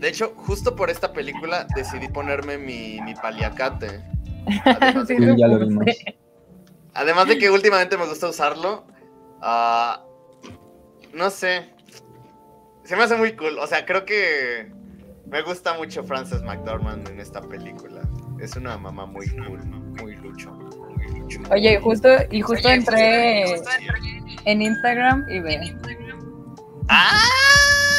De hecho, justo por esta película decidí ponerme mi, mi paliacate. Además, Sí, de, lo ya lo vimos. además de que últimamente me gusta usarlo. ah, no sé. Se me hace muy cool. O sea, creo que me gusta mucho Frances McDormand en esta película. Es una mamá muy cool, muy lucho. Muy lucho. Oye, justo, y justo entré en Instagram y ve. ¡Ah!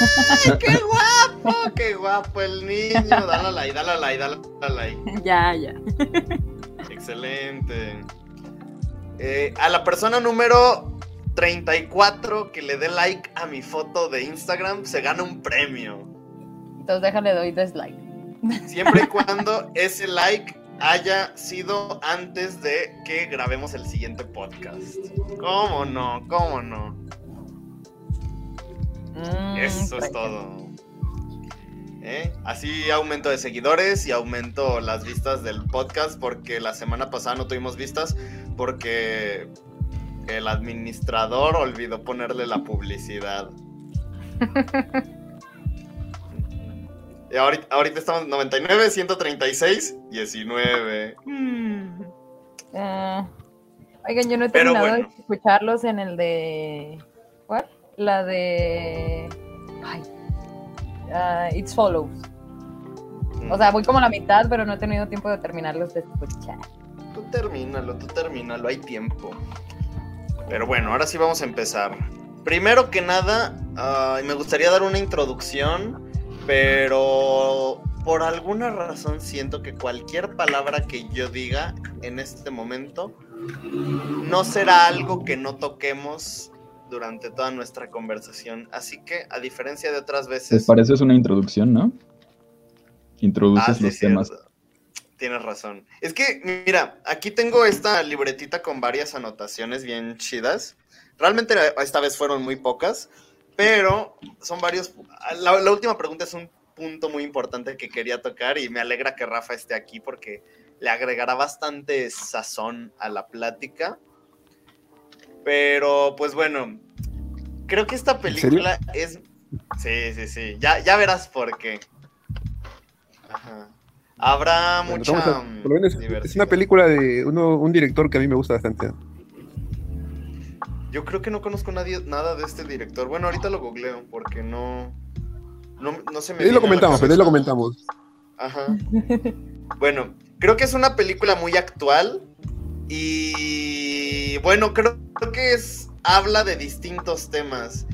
¡Qué guapo! ¡Qué guapo el niño! Dale like, dale like, dale like. Ya, ya. Excelente. Eh, a la persona número 34 que le dé like a mi foto de Instagram se gana un premio. Entonces déjale doy dislike. Siempre y cuando ese like haya sido antes de que grabemos el siguiente podcast. ¿Cómo no? ¿Cómo no? Mm, Eso es todo. ¿Eh? Así aumento de seguidores y aumento las vistas del podcast porque la semana pasada no tuvimos vistas porque el administrador olvidó ponerle la publicidad. y ahorita, ahorita estamos en 99, 136, 19. Ah, oigan, yo no he terminado bueno. de escucharlos en el de. ¿Cuál? La de. Ay. ah, It's Follows. O sea, voy como a la mitad, pero no he tenido tiempo de terminarlos de escuchar. Tú termínalo, tú termínalo, hay tiempo. Pero bueno, ahora sí vamos a empezar. Primero que nada, ay, me gustaría dar una introducción, pero por alguna razón siento que cualquier palabra que yo diga en este momento no será algo que no toquemos durante toda nuestra conversación. Así que, a diferencia de otras veces... para eso es una introducción, ¿no? Introduces Ah, sí, los temas. Tienes razón. Es que, mira, aquí tengo esta libretita con varias anotaciones bien chidas. Realmente esta vez fueron muy pocas, pero son varios... La, la última pregunta es un punto muy importante que quería tocar y me alegra que Rafa esté aquí porque le agregará bastante sazón a la plática. Pero, pues bueno, creo que esta película es... Sí, sí, sí. Ya, ya verás por qué. Ajá. Habrá Bueno, mucha. vamos a- por lo menos es una película de uno- un director que a mí me gusta bastante. Yo creo que no conozco nadie, nada de este director. Bueno, ahorita lo googleo porque no. No, no se me. Ahí lo comentamos, pero ahí lo comentamos. Ajá. Bueno, creo que es una película muy actual. Y bueno, creo, creo que es. Habla de distintos temas.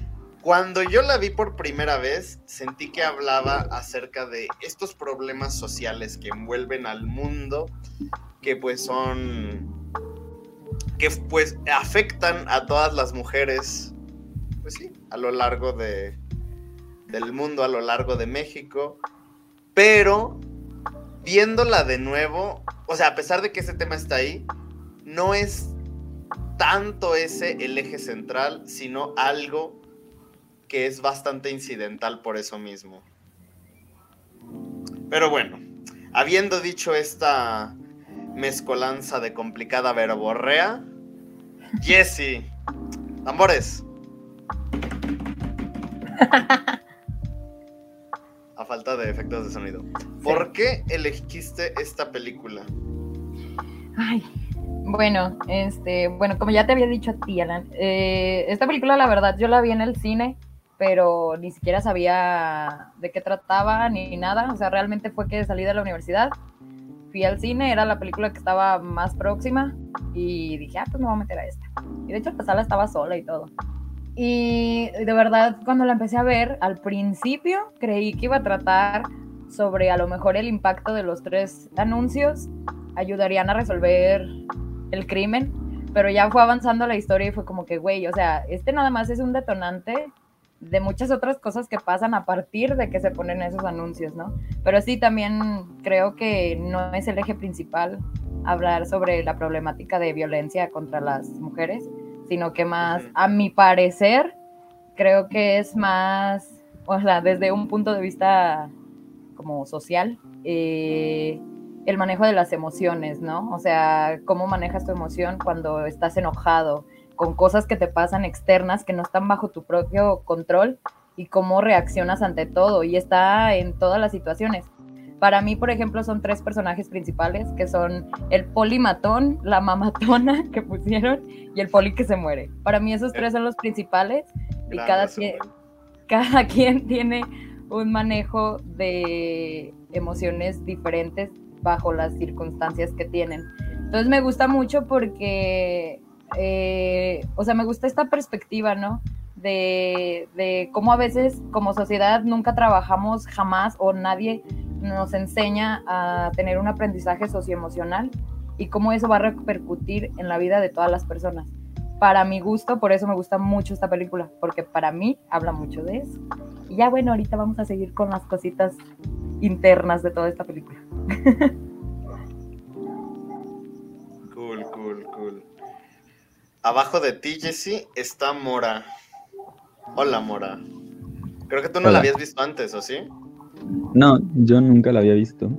Cuando yo la vi por primera vez, sentí que hablaba acerca de estos problemas sociales que envuelven al mundo, que pues son. que pues afectan a todas las mujeres, pues sí, a lo largo de, del mundo, a lo largo de México. Pero viéndola de nuevo, o sea, a pesar de que ese tema está ahí, no es tanto ese el eje central, sino algo que es bastante incidental por eso mismo. Pero bueno, habiendo dicho esta mezcolanza de complicada verborrea, Jesse, tambores. A falta de efectos de sonido. ¿Por qué elegiste esta película? Ay, bueno, este, bueno, como ya te había dicho a ti, Alan, eh, esta película, la verdad, yo la vi en el cine, pero ni siquiera sabía de qué trataba ni nada. O sea, realmente fue que salí de la universidad, fui al cine, era la película que estaba más próxima, y dije, ah, pues me voy a meter a esta. Y de hecho, la sala estaba sola y todo. Y de verdad, cuando la empecé a ver, al principio creí que iba a tratar sobre a lo mejor el impacto de los tres anuncios ayudarían a resolver el crimen, pero ya fue avanzando la historia y fue como que, güey, o sea, este nada más es un detonante de muchas otras cosas que pasan a partir de que se ponen esos anuncios, ¿no? Pero sí, también creo que no es el eje principal hablar sobre la problemática de violencia contra las mujeres, sino que más, a mi parecer, creo que es más, o sea, desde un punto de vista como social, eh, el manejo de las emociones, ¿no? O sea, cómo manejas tu emoción cuando estás enojado, con cosas que te pasan externas que no están bajo tu propio control y cómo reaccionas ante todo y está en todas las situaciones. Para mí, por ejemplo, son tres personajes principales, que son el polimatón, la mamatona que pusieron y el poli que se muere. Para mí esos tres son los principales y cada quien, cada quien tiene un manejo de emociones diferentes bajo las circunstancias que tienen. Entonces me gusta mucho porque, eh, o sea, me gusta esta perspectiva, ¿no? De, de cómo a veces como sociedad nunca trabajamos jamás o nadie nos enseña a tener un aprendizaje socioemocional y cómo eso va a repercutir en la vida de todas las personas. Para mi gusto, por eso me gusta mucho esta película, porque para mí habla mucho de eso. Y ya bueno, ahorita vamos a seguir con las cositas internas de toda esta película. Cool, cool, cool. Abajo de ti, Jesse, está Mora. Hola, Mora. Creo que tú no la habías visto antes, ¿o sí? No, yo nunca la había visto.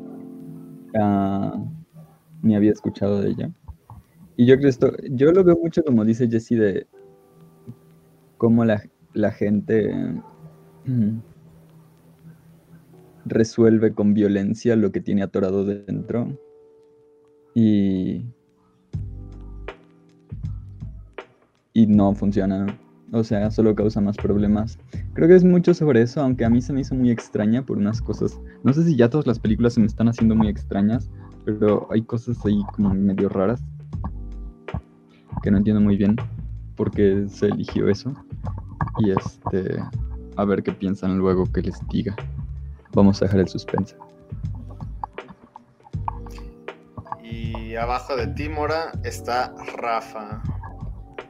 Ah, ni había escuchado de ella. Y yo creo esto, yo lo veo mucho como dice Jesse de cómo la, la gente mm, resuelve con violencia lo que tiene atorado dentro. Y. Y no funciona. O sea, solo causa más problemas. Creo que es mucho sobre eso, aunque a mí se me hizo muy extraña por unas cosas. No sé si ya todas las películas se me están haciendo muy extrañas, pero hay cosas ahí como medio raras que no entiendo muy bien por qué se eligió eso. Y este, a ver qué piensan luego que les diga. Vamos a dejar el suspense. Y abajo de Timora está Rafa.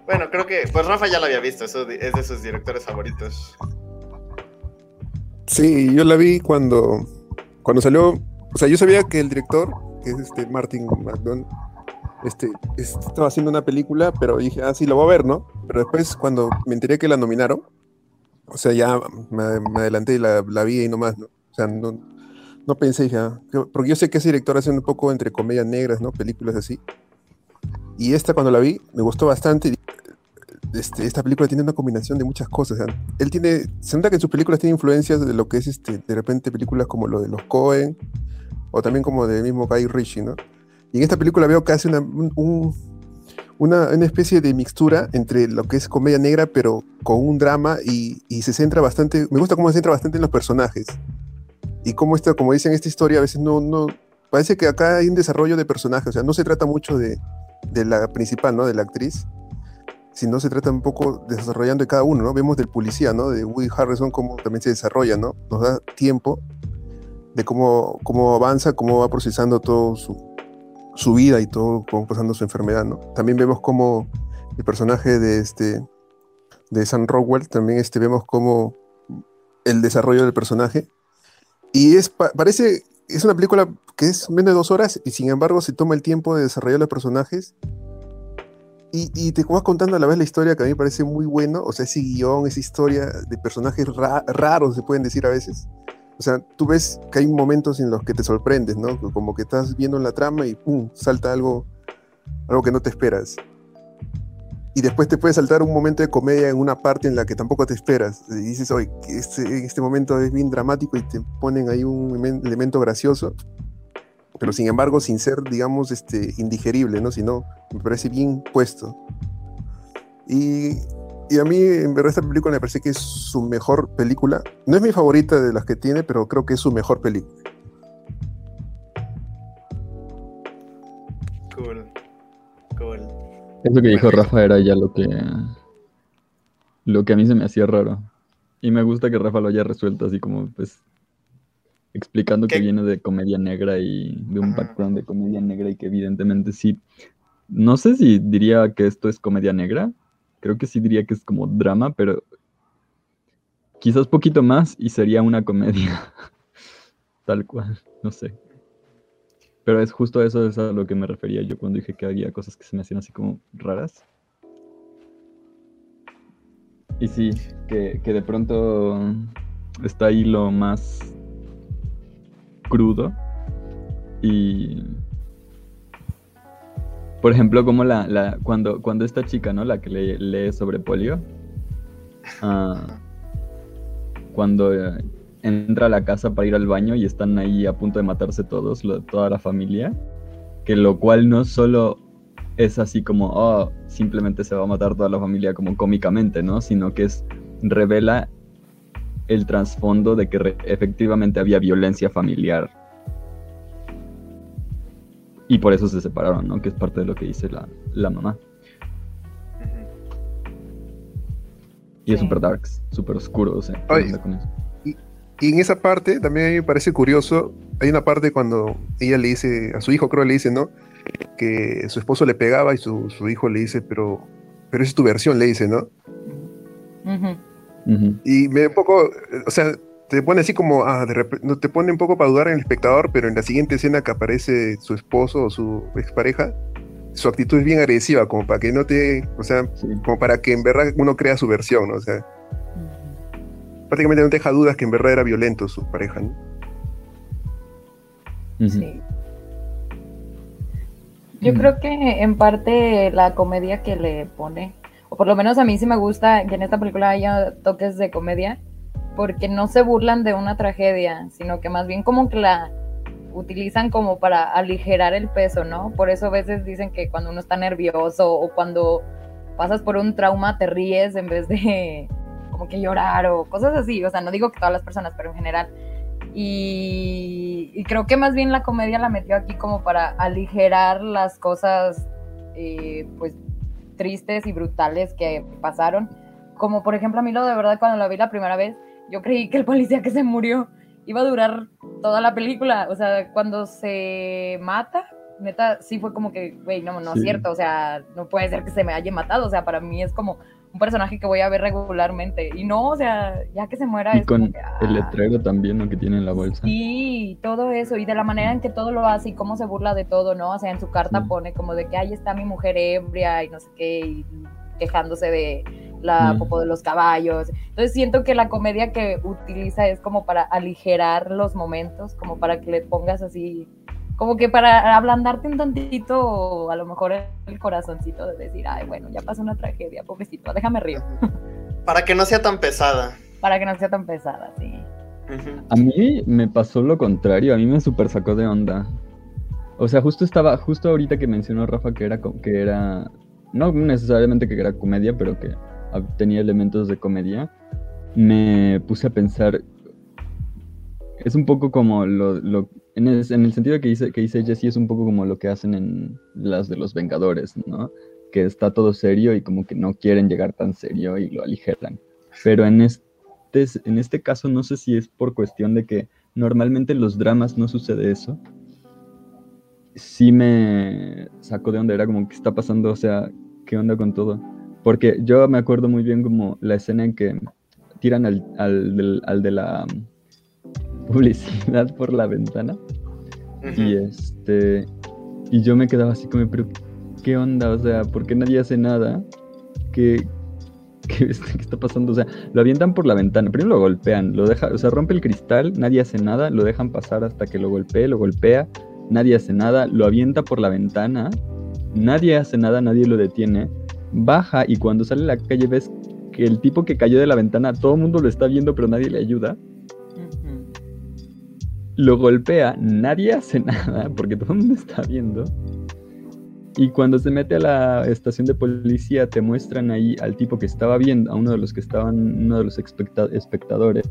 Bueno, creo que. Pues Rafa ya lo había visto, eso es de sus directores favoritos. Sí, yo la vi cuando. Cuando salió. O sea, yo sabía que el director, que es este Martin McDonald, este, estaba haciendo una película, pero dije, ah, sí, lo voy a ver, ¿no? Pero después, cuando me enteré que la nominaron, o sea, ya me, adelanté y la, la, vi y nomás, ¿no? O sea, no, no pensé, dije, ah, porque yo sé que ese director hace un poco entre comedias negras, ¿no? Películas así. Y esta cuando la vi, me gustó bastante. Este, esta película tiene una combinación de muchas cosas. él tiene, se nota que en sus películas tiene influencias de lo que es este, de repente películas como lo de los Cohen o también como del mismo Guy Ritchie, ¿no? Y en esta película veo hace una, una, una, especie de mixtura entre lo que es comedia negra, pero con un drama y, y, se centra bastante, me gusta cómo se centra bastante en los personajes. Y cómo esto, como dicen esta historia, a veces no, no, parece que acá hay un desarrollo de personajes, o sea, no se trata mucho de, de la principal, ¿no? De la actriz, sino se trata un poco desarrollando de cada uno, ¿no? Vemos del policía, ¿no? De Woody Harrison cómo también se desarrolla, ¿no? Nos da tiempo de cómo, cómo avanza, cómo va procesando todo su, su vida y todo, cómo pasando su enfermedad, ¿no? También vemos cómo el personaje de este de Sam Rockwell, también este, vemos cómo el desarrollo del personaje. Y es, parece, es una película que es menos de dos horas y sin embargo se toma el tiempo de desarrollar los personajes y, te vas contando a la vez la historia que a mí me parece muy bueno, o sea, ese guion, esa historia de personajes raros, se pueden decir a veces. O sea, tú ves que hay momentos en los que te sorprendes, ¿no? Como que estás viendo la trama y ¡pum! salta algo, algo que no te esperas. Y después te puede saltar un momento de comedia en una parte en la que tampoco te esperas. Y dices, oye, este, este momento es bien dramático y te ponen ahí un elemento gracioso pero sin embargo sin ser, digamos, este, indigerible, ¿no? Sino me parece bien puesto. Y, y, a mí, en verdad, esta película me parece que es su mejor película. No es mi favorita de las que tiene, pero creo que es su mejor película. Cool. Cool. Eso que dijo Rafa era ya lo que. Lo que a mí se me hacía raro. Y me gusta que Rafa lo haya resuelto así como, pues, explicando que viene de comedia negra y de un background de comedia negra y que evidentemente sí. No sé si diría que esto es comedia negra, creo que sí diría que es como drama, pero quizás poquito más y sería una comedia. Tal cual, no sé. Pero es justo eso es a lo que me refería yo cuando dije que había cosas que se me hacían así como raras. Y sí, que, que de pronto está ahí lo más crudo. Y. Por ejemplo, como la, la, cuando, cuando esta chica, ¿no? La que lee, sobre polio. Ah, cuando eh, entra a la casa para ir al baño y están ahí a punto de matarse todos, toda la familia, que lo cual no solo es así como, oh, simplemente se va a matar toda la familia como cómicamente, ¿no? Sino que es, revela el trasfondo de que efectivamente había violencia familiar. Y por eso se separaron, ¿no? Que es parte de lo que dice la, la mamá. Y es súper darks, súper oscuro, o sea, ¿qué Ay. con eso? Y en esa parte también a mí me parece curioso. Hay una parte cuando ella le dice, a su hijo creo le dice, ¿no? Que su esposo le pegaba y su, su hijo le dice, pero, pero esa es tu versión, le dice, ¿no? Y me un poco, o sea, te pone así como, ah, de repente, no, te pone un poco para dudar en el espectador, pero en la siguiente escena que aparece su esposo o su expareja, su actitud es bien agresiva, como para que no te, o sea, Sí. como para que en verdad uno crea su versión, ¿no? O sea, prácticamente no te deja dudas que en verdad era violento su pareja, ¿no? Sí. Yo Mm. creo que en parte la comedia que le pone, o por lo menos a mí sí me gusta que en esta película haya toques de comedia, porque no se burlan de una tragedia, sino que más bien como que la utilizan como para aligerar el peso, ¿no? Por eso a veces dicen que cuando uno está nervioso o cuando pasas por un trauma te ríes en vez de como que llorar o cosas así, o sea, no digo que todas las personas, pero en general. Y, y creo que más bien la comedia la metió aquí como para aligerar las cosas eh, pues tristes y brutales que pasaron. Como por ejemplo a mí lo de verdad cuando la vi la primera vez, yo creí que el policía que se murió iba a durar toda la película. O sea, cuando se mata, neta, sí fue como que, güey, no, no es cierto. O sea, no puede ser que se me haya matado. O sea, para mí es como un personaje que voy a ver regularmente. Y no, o sea, ya que se muera Y es con que, el ah, letrero también, ¿no? Que tiene en la bolsa. Sí, todo eso, y de la manera en que todo lo hace y cómo se burla de todo, ¿no? O sea, en su carta Sí. pone como de que ahí está mi mujer ebria y no sé qué, y quejándose de la Mm. popo de los caballos. Entonces siento que la comedia que utiliza es como para aligerar los momentos, como para que le pongas así, como que para ablandarte un tantito, a lo mejor el corazoncito de decir, ay, bueno, ya pasó una tragedia, pobrecito, déjame río, Para que no sea tan pesada. para que no sea tan pesada, sí. A mí me pasó lo contrario, a mí me super sacó de onda. O sea, justo estaba, justo ahorita que mencionó Rafa que era, que era, no necesariamente que era comedia, pero que tenía elementos de comedia, me puse a pensar, es un poco como lo, lo- en, el, en el sentido que dice, que dice Jessie, es un poco como lo que hacen en las de los Vengadores, ¿no? Que está todo serio y como que no quieren llegar tan serio y lo aligeran. Pero en este, en este caso no sé si es por cuestión de que normalmente en los dramas no sucede eso. Sí me sacó de onda, era como que está pasando, o sea, ¿qué onda con todo? Porque yo me acuerdo muy bien como la escena en que tiran al, al, del- al de la um, publicidad por la ventana Ujú. y este y yo me quedaba así como, pero ¿qué onda? O sea, ¿por qué nadie hace nada? ¿Qué, qué, este, qué está pasando? O sea, lo avientan por la ventana, primero lo golpean, lo deja, o sea, rompe el cristal, nadie hace nada, lo dejan pasar hasta que lo golpee, lo golpea, nadie hace nada, lo avienta por la ventana, nadie hace nada, nadie lo detiene, baja y cuando sale a la calle ves que el tipo que cayó de la ventana, todo el mundo lo está viendo, pero nadie le ayuda lo golpea, nadie hace nada porque todo el mundo está viendo. Y cuando se mete a la estación de policía, te muestran ahí al tipo que estaba viendo, a uno de los que estaban, uno de los espectadores,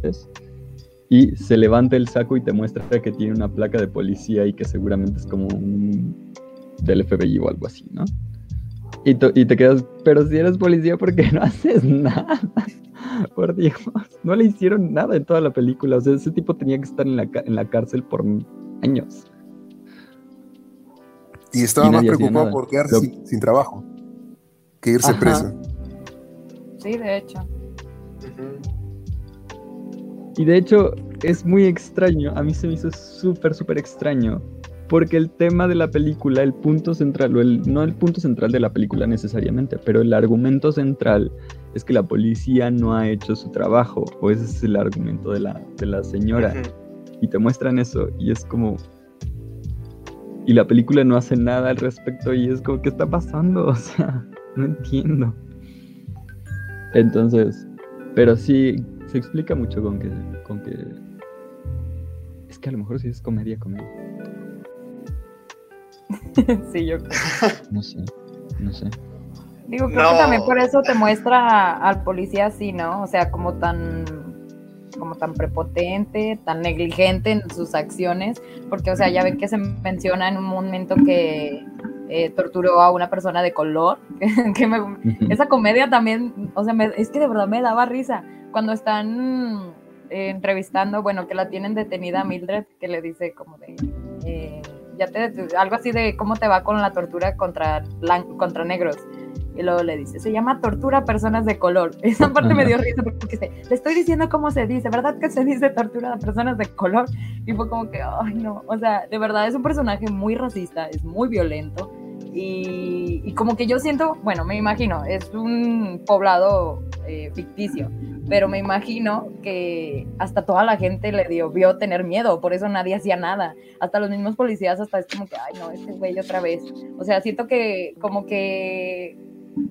y se levanta el saco y te muestra que tiene una placa de policía y que seguramente es como un del FBI o algo así, ¿no? Y, te quedas, pero si eres policía, ¿por qué no haces nada? Por Dios, no le hicieron nada en toda la película. O sea, ese tipo tenía que estar en la, en la cárcel por años. Y estaba Y más preocupado por quedarse Lo- sin, sin trabajo que irse Ajá. preso. Sí, de hecho. Y de hecho, es muy extraño. A mí se me hizo súper, súper extraño. Porque el tema de la película, el punto central, o el, no el punto central de la película necesariamente, pero el argumento central es que la policía no ha hecho su trabajo. O ese es el argumento de la, de la señora. Y te muestran eso y es como y la película no hace nada al respecto y es como qué está pasando o sea no entiendo entonces pero sí se explica mucho con que, con que. Es que a lo mejor sí es comedia, comedia. sí, yo No sé, no sé. Digo, creo No. que también por eso te muestra al policía así, ¿no? O sea, como tan como tan prepotente, tan negligente en sus acciones, porque, o sea, ya ven que se menciona en un momento que eh, torturó a una persona de color, que me, esa comedia también, o sea, me- es que de verdad me daba risa. Cuando están eh, entrevistando, bueno, que la tienen detenida a Mildred, que le dice como de, eh, ya te, algo así de cómo te va con la tortura contra, contra negros. Y luego le dice, se llama tortura a personas de color. Esa parte me dio risa porque dice, le estoy diciendo cómo se dice, ¿verdad que se dice tortura a personas de color? Y fue como que, ay no, o sea, de verdad es un personaje muy racista, es muy violento. Y, y como que yo siento, bueno, me imagino, es un poblado eh, ficticio, pero me imagino que hasta toda la gente le dio, vio tener miedo, por eso nadie hacía nada. Hasta los mismos policías, hasta es como que, ay no, este güey otra vez. O sea, siento que como que,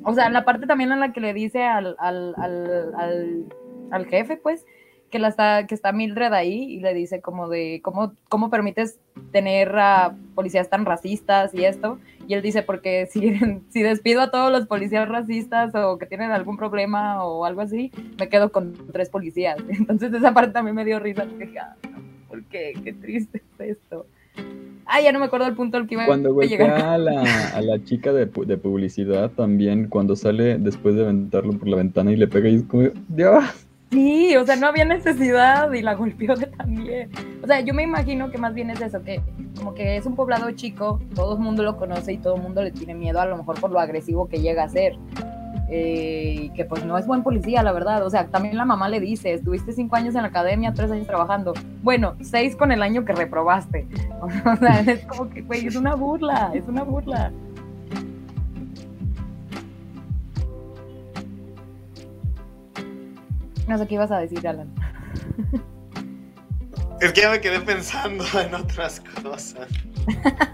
o sea, la parte también en la que le dice al, al, al, al, al jefe, pues, que, la está, que está Mildred ahí y le dice como de, ¿cómo, cómo permites tener a policías tan racistas y esto? Y él dice, porque si, si despido a todos los policías racistas o que tienen algún problema o algo así, me quedo con tres policías. Entonces esa parte también me dio risa. porque dije, "Ah, ¿por qué? Qué triste es esto. Ah, ya no me acuerdo el punto al que iba Cuando a llegar. golpea a la, a la chica de, de publicidad también, cuando sale después de aventarlo por la ventana y le pega y es como, Dios. Sí, o sea, no había necesidad y la golpeó de también. O sea, yo me imagino que más bien es eso, que como que es un poblado chico, todo el mundo lo conoce y todo el mundo le tiene miedo a lo mejor por lo agresivo que llega a ser. Eh, que pues no es buen policía, la verdad. O sea, también la mamá le dice, estuviste cinco años en la academia, tres años trabajando. Bueno, seis con el año que reprobaste. O sea, es como que, güey, es una burla, es una burla. No sé qué ibas a decir, Alan. Es que ya me quedé pensando en otras cosas.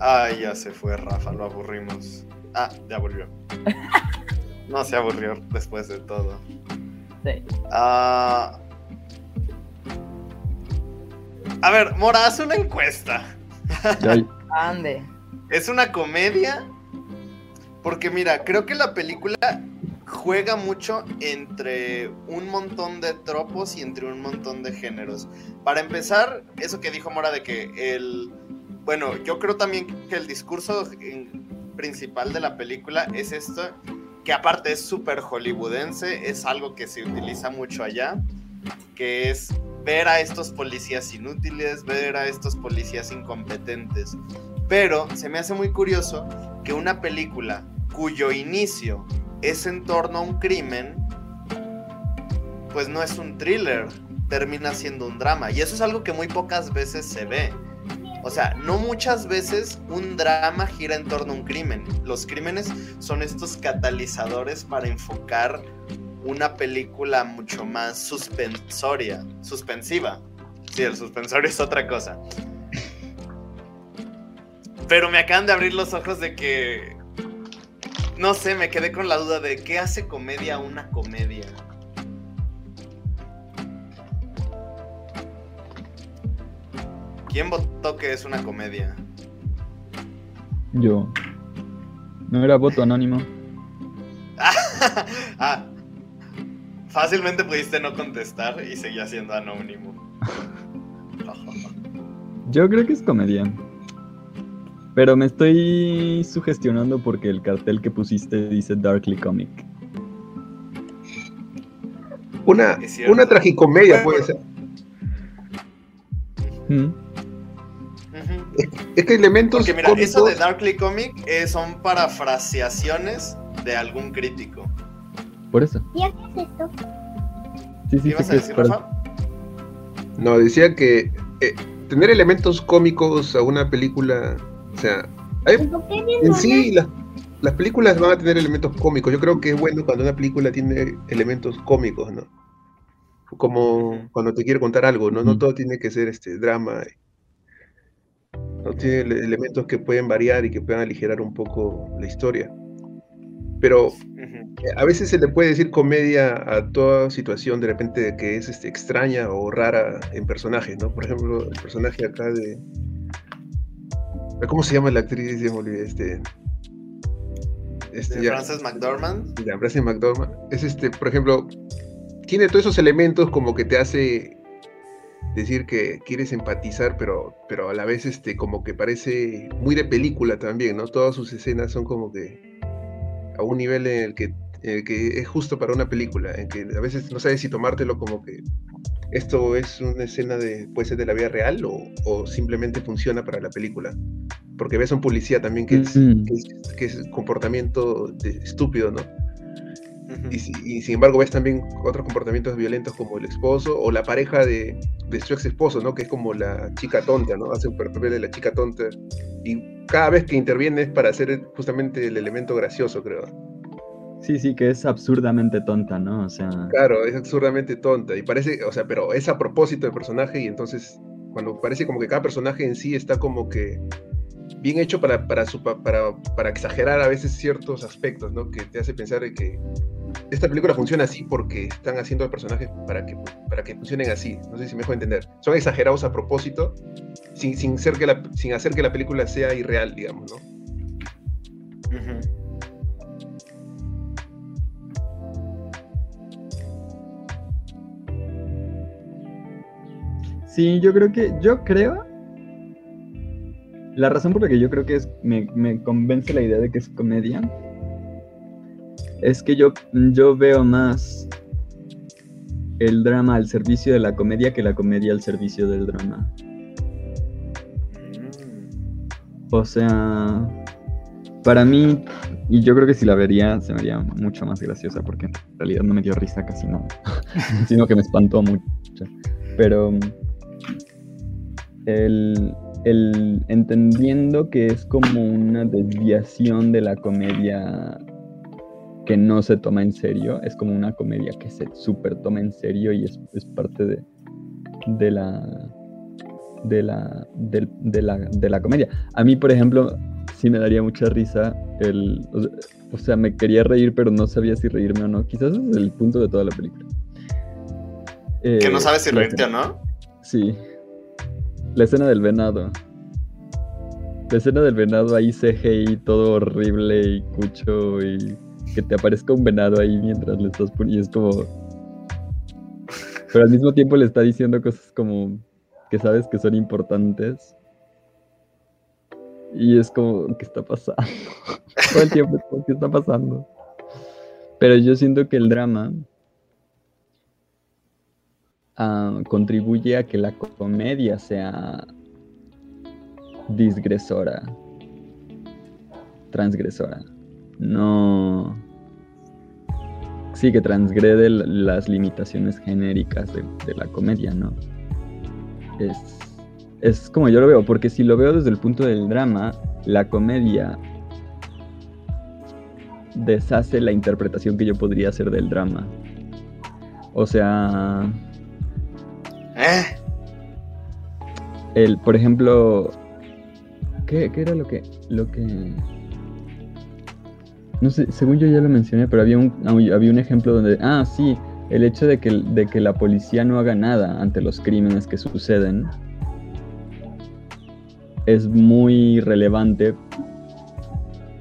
Ay, ya se fue Rafa, lo aburrimos. Ah, ya volvió. No se aburrió después de todo. Sí. Ah. A ver, Mora, haz una encuesta. Ande. ¿Es una comedia? Porque mira, creo que la película juega mucho entre un montón de tropos y entre un montón de géneros. Para empezar, eso que dijo Mora de que el... Bueno, yo creo también que el discurso principal de la película es esto, que aparte es súper hollywoodense, es algo que se utiliza mucho allá, que es ver a estos policías inútiles, ver a estos policías incompetentes. Pero se me hace muy curioso que una película cuyo inicio es en torno a un crimen, pues no es un thriller, termina siendo un drama. Y eso es algo que muy pocas veces se ve. O sea, no muchas veces un drama gira en torno a un crimen. Los crímenes son estos catalizadores para enfocar una película mucho más suspensoria, suspensiva. Sí, el suspensorio es otra cosa. Pero me acaban de abrir los ojos de que. No sé, me quedé con la duda de qué hace comedia una comedia. ¿Quién votó que es una comedia? yo. No era voto anónimo. ah, fácilmente pudiste no contestar y seguía siendo anónimo. Yo creo que es comedia. Pero me estoy sugestionando porque el cartel que pusiste dice Darkly Comic. Una, una tragicomedia puede ser. ¿Mm? Es que elementos Porque mira, cómicos- eso de Darkly Comic eh, son parafraseaciones de algún crítico. Por eso. ¿Y qué es esto? Sí, ¿Qué sí, ibas sí. a decir, es Rafa? No, decía que eh, tener elementos cómicos a una película, o sea, hay- ¿Por qué mi en sí las, las películas van a tener elementos cómicos. Yo creo que es bueno cuando una película tiene elementos cómicos, ¿no? Como cuando te quiere contar algo, ¿no? No todo tiene que ser este drama. No tiene ele- elementos que pueden variar y que puedan aligerar un poco la historia. pero Ujú. a veces se le puede decir comedia a toda situación de repente que es este, extraña o rara en personajes, ¿no? Por ejemplo, el personaje acá de... ¿Cómo se llama la actriz? Ya me este... Este, De ya- Frances McDormand. la Frances McDormand, es este, por ejemplo, tiene todos esos elementos como que te hace decir que quieres empatizar, pero, pero a la vez este, como que parece muy de película también, ¿no? Todas sus escenas son como que a un nivel en el que, en el que es justo para una película, en que a veces no sabes si tomártelo como que esto es una escena de, puede ser de la vida real o, o simplemente funciona para la película. Porque ves a un policía también que es, Mm. que es, que es comportamiento de- estúpido, ¿no? Y sin embargo ves también otros comportamientos violentos como el esposo o la pareja de, de su ex esposo, ¿no? Que es como la chica tonta, ¿no? Hace un papel de la chica tonta. Y cada vez que interviene es para hacer justamente el elemento gracioso, creo. Sí, sí, que es absurdamente tonta, ¿no? O sea, Claro, es absurdamente tonta. Y parece, o sea, pero es a propósito del personaje y entonces cuando parece como que cada personaje en sí está como que bien hecho para, para, su, pa- para, para exagerar a veces ciertos aspectos, ¿no? Que te hace pensar de que esta película funciona así porque están haciendo a personajes para que, para que funcionen así. No sé si me dejo entender. Son exagerados a propósito sin, sin, ser que la, sin hacer que la película sea irreal, digamos, ¿no? Ujú. Sí, yo creo que, yo creo, la razón por la que yo creo que es, me, me convence la idea de que es comedia, es que yo, yo veo más el drama al servicio de la comedia que la comedia al servicio del drama. Mm. O sea, para mí, y yo creo que si la vería, se me haría mucho más graciosa, porque en realidad no me dio risa casi nada, sino que me espantó mucho. Pero el, el entendiendo que es como una desviación de la comedia que no se toma en serio, es como una comedia que se súper toma en serio y es, es parte de, de la de la, del- de, la, de la comedia. A mí, por ejemplo, sí me daría mucha risa el... O sea, o sea, me quería reír, pero no sabía si reírme o no. Quizás es el punto de toda la película. Que Eh, no sabes si reírte o no. Sí. La escena del venado. La escena del venado ahí CGI, todo horrible y cucho y que te aparezca un venado ahí mientras le estás poniendo. Y es como... Pero al mismo tiempo le está diciendo cosas como que sabes que son importantes. Y es como, ¿qué está pasando? Todo el tiempo ¿qué está pasando? Pero yo siento que el drama ah, contribuye a que la comedia sea disgresora, transgresora. No. Sí, que transgrede las limitaciones genéricas de, de la comedia, ¿no? Es, es como yo lo veo, porque si lo veo desde el punto del drama, la comedia deshace la interpretación que yo podría hacer del drama. O sea, ¿Eh? el, por ejemplo, ¿qué, qué era lo que, lo que, no sé, según yo ya lo mencioné, pero había un, había un ejemplo donde, ah, sí, el hecho de que, de que la policía no haga nada ante los crímenes que suceden es muy relevante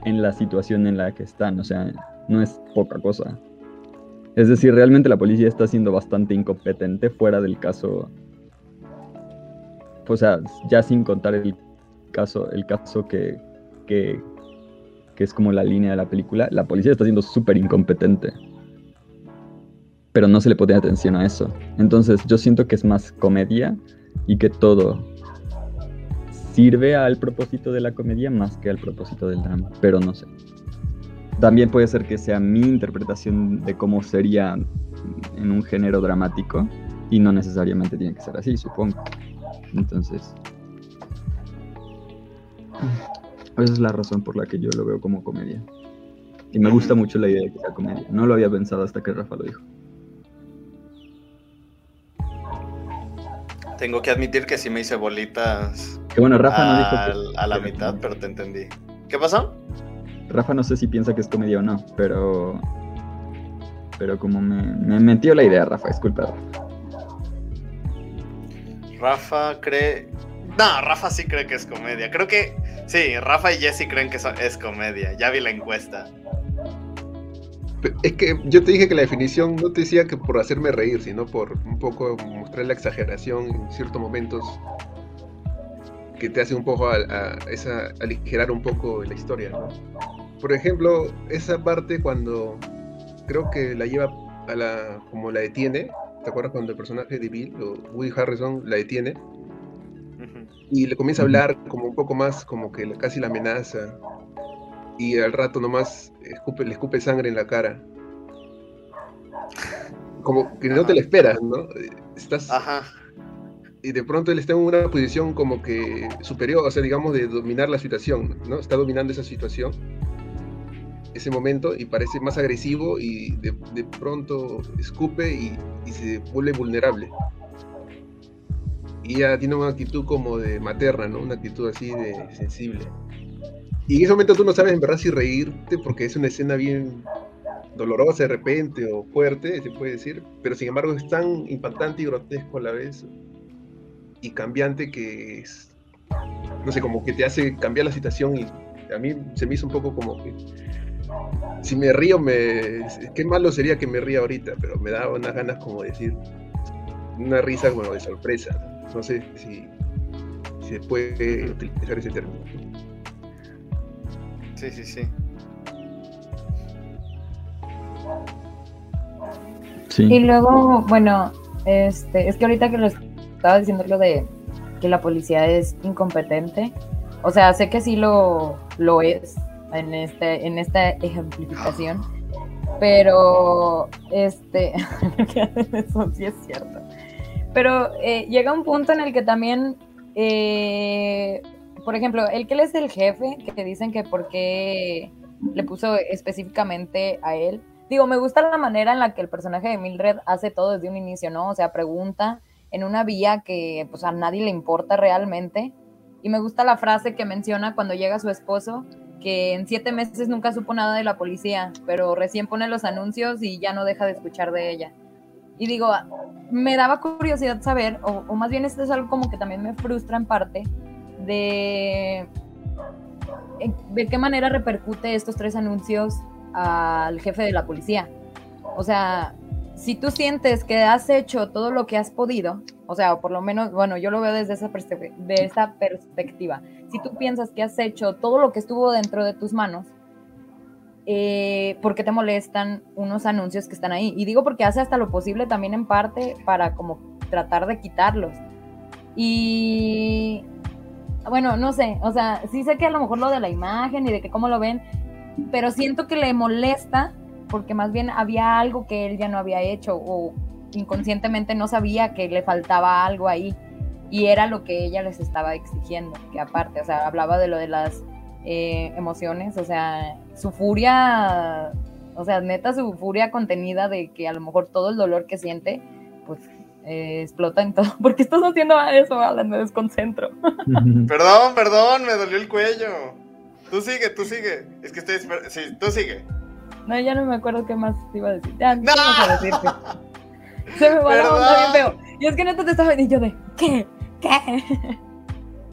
en la situación en la que están, o sea, no es poca cosa. Es decir, realmente la policía está siendo bastante incompetente fuera del caso. O sea, ya sin contar el caso, el caso que, que, es como la línea de la película, la policía está siendo súper incompetente. Pero no se le pone atención a eso. Entonces yo siento que es más comedia y que todo sirve al propósito de la comedia más que al propósito del drama. Pero no sé. También puede ser que sea mi interpretación de cómo sería en un género dramático y no necesariamente tiene que ser así, supongo. Entonces, esa es la razón por la que yo lo veo como comedia. Y me gusta mucho la idea de que sea comedia. No lo había pensado hasta que Rafa lo dijo. Tengo que admitir que sí me hice bolitas Que bueno, Rafa no dijo que- a la mitad, pero te entendí. ¿Qué pasó? Rafa no sé si piensa que es comedia o no, pero. Pero como me, me metió la idea, Rafa, disculpa. Rafa. Rafa cree. No, Rafa sí cree que es comedia. Creo que sí, Rafa y Jesse creen que eso es comedia. Ya vi la encuesta. Es que yo te dije que la definición no te decía que por hacerme reír, sino por un poco mostrar la exageración en ciertos momentos que te hace un poco a, aligerar un poco la historia. ¿no? Por ejemplo, esa parte cuando creo que la lleva a la, como la detiene, ¿te acuerdas cuando el personaje de Bill, o Woody Harrison, la detiene? Y le comienza a hablar como un poco más, como que casi la amenaza. Y al rato nomás escupe, le escupe sangre en la cara. Como que no te lo esperas, ¿no? Estás... Ajá. Y de pronto él está en una posición como que superior, o sea, digamos, de dominar la situación, ¿no? Está dominando esa situación, ese momento, y parece más agresivo y de, de pronto escupe y, se vuelve vulnerable y ella tiene una actitud como de materna, ¿no? Una actitud así de sensible. Y en ese momento tú no sabes en verdad si reírte porque es una escena bien dolorosa de repente o fuerte, se puede decir, pero sin embargo es tan impactante y grotesco a la vez y cambiante que es, no sé, como que te hace cambiar la situación y a mí se me hizo un poco como que si me río, me qué malo sería que me ría ahorita, pero me da unas ganas como de decir una risa como de sorpresa. No sé si, si se puede utilizar ese término. Sí, sí, sí. Sí. Y luego, bueno, este, es que ahorita que lo estaba diciendo lo de que la policía es incompetente, o sea, sé que sí lo, lo es en, este, en esta ejemplificación, pero este, eso sí es cierto. Pero eh, llega un punto en el que también, eh, por ejemplo, el que él es el jefe, que dicen que por qué le puso específicamente a él. Digo, me gusta la manera en la que el personaje de Mildred hace todo desde un inicio, ¿no? O sea, pregunta en una vía que pues a nadie le importa realmente. Y me gusta la frase que menciona cuando llega su esposo, que en siete meses nunca supo nada de la policía, pero recién pone los anuncios y ya no deja de escuchar de ella. Y digo, me daba curiosidad saber, o, o más bien esto es algo como que también me frustra en parte, de de qué manera repercute estos tres anuncios al jefe de la policía. O sea, si tú sientes que has hecho todo lo que has podido, o sea, por lo menos, bueno, yo lo veo desde esa, de esa perspectiva. Si tú piensas que has hecho todo lo que estuvo dentro de tus manos, eh, ¿por qué te molestan unos anuncios que están ahí? Y digo porque hace hasta lo posible también en parte para como tratar de quitarlos. Y bueno, no sé, o sea, sí sé que a lo mejor lo de la imagen y de que cómo lo ven, pero siento que le molesta porque más bien había algo que él ya no había hecho o inconscientemente no sabía que le faltaba algo ahí y era lo que ella les estaba exigiendo, que aparte, o sea, hablaba de lo de las eh, emociones, o sea, su furia, o sea, neta su furia contenida de que a lo mejor todo el dolor que siente, pues eh, explota en todo. ¿Por qué estás haciendo eso, Alan? Me desconcentro. Perdón, perdón, me dolió el cuello. Tú sigue, tú sigue. Es que estoy Sí, tú sigue. No, ya no me acuerdo qué más te iba a decir. Ya, ¡No! ¿qué vas a decirte? Se me va la onda bien feo. Y es que neta te estaba y yo de, ¿qué? ¿Qué?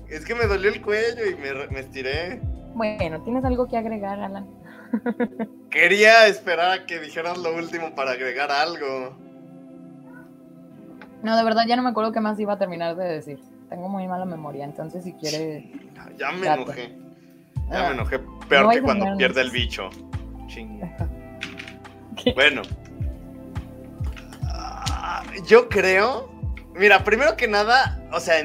Es que me dolió el cuello y me, me estiré. Bueno, ¿tienes algo que agregar, Alan? Quería esperar a que dijeras lo último para agregar algo. No, de verdad ya no me acuerdo qué más iba a terminar de decir. Tengo muy mala memoria, entonces si quieres... Ya me Date. enojé. Ya Ah, me enojé No peor que cuando pierde el bicho. Bueno. Ah, Yo creo. Mira, primero que nada, o sea,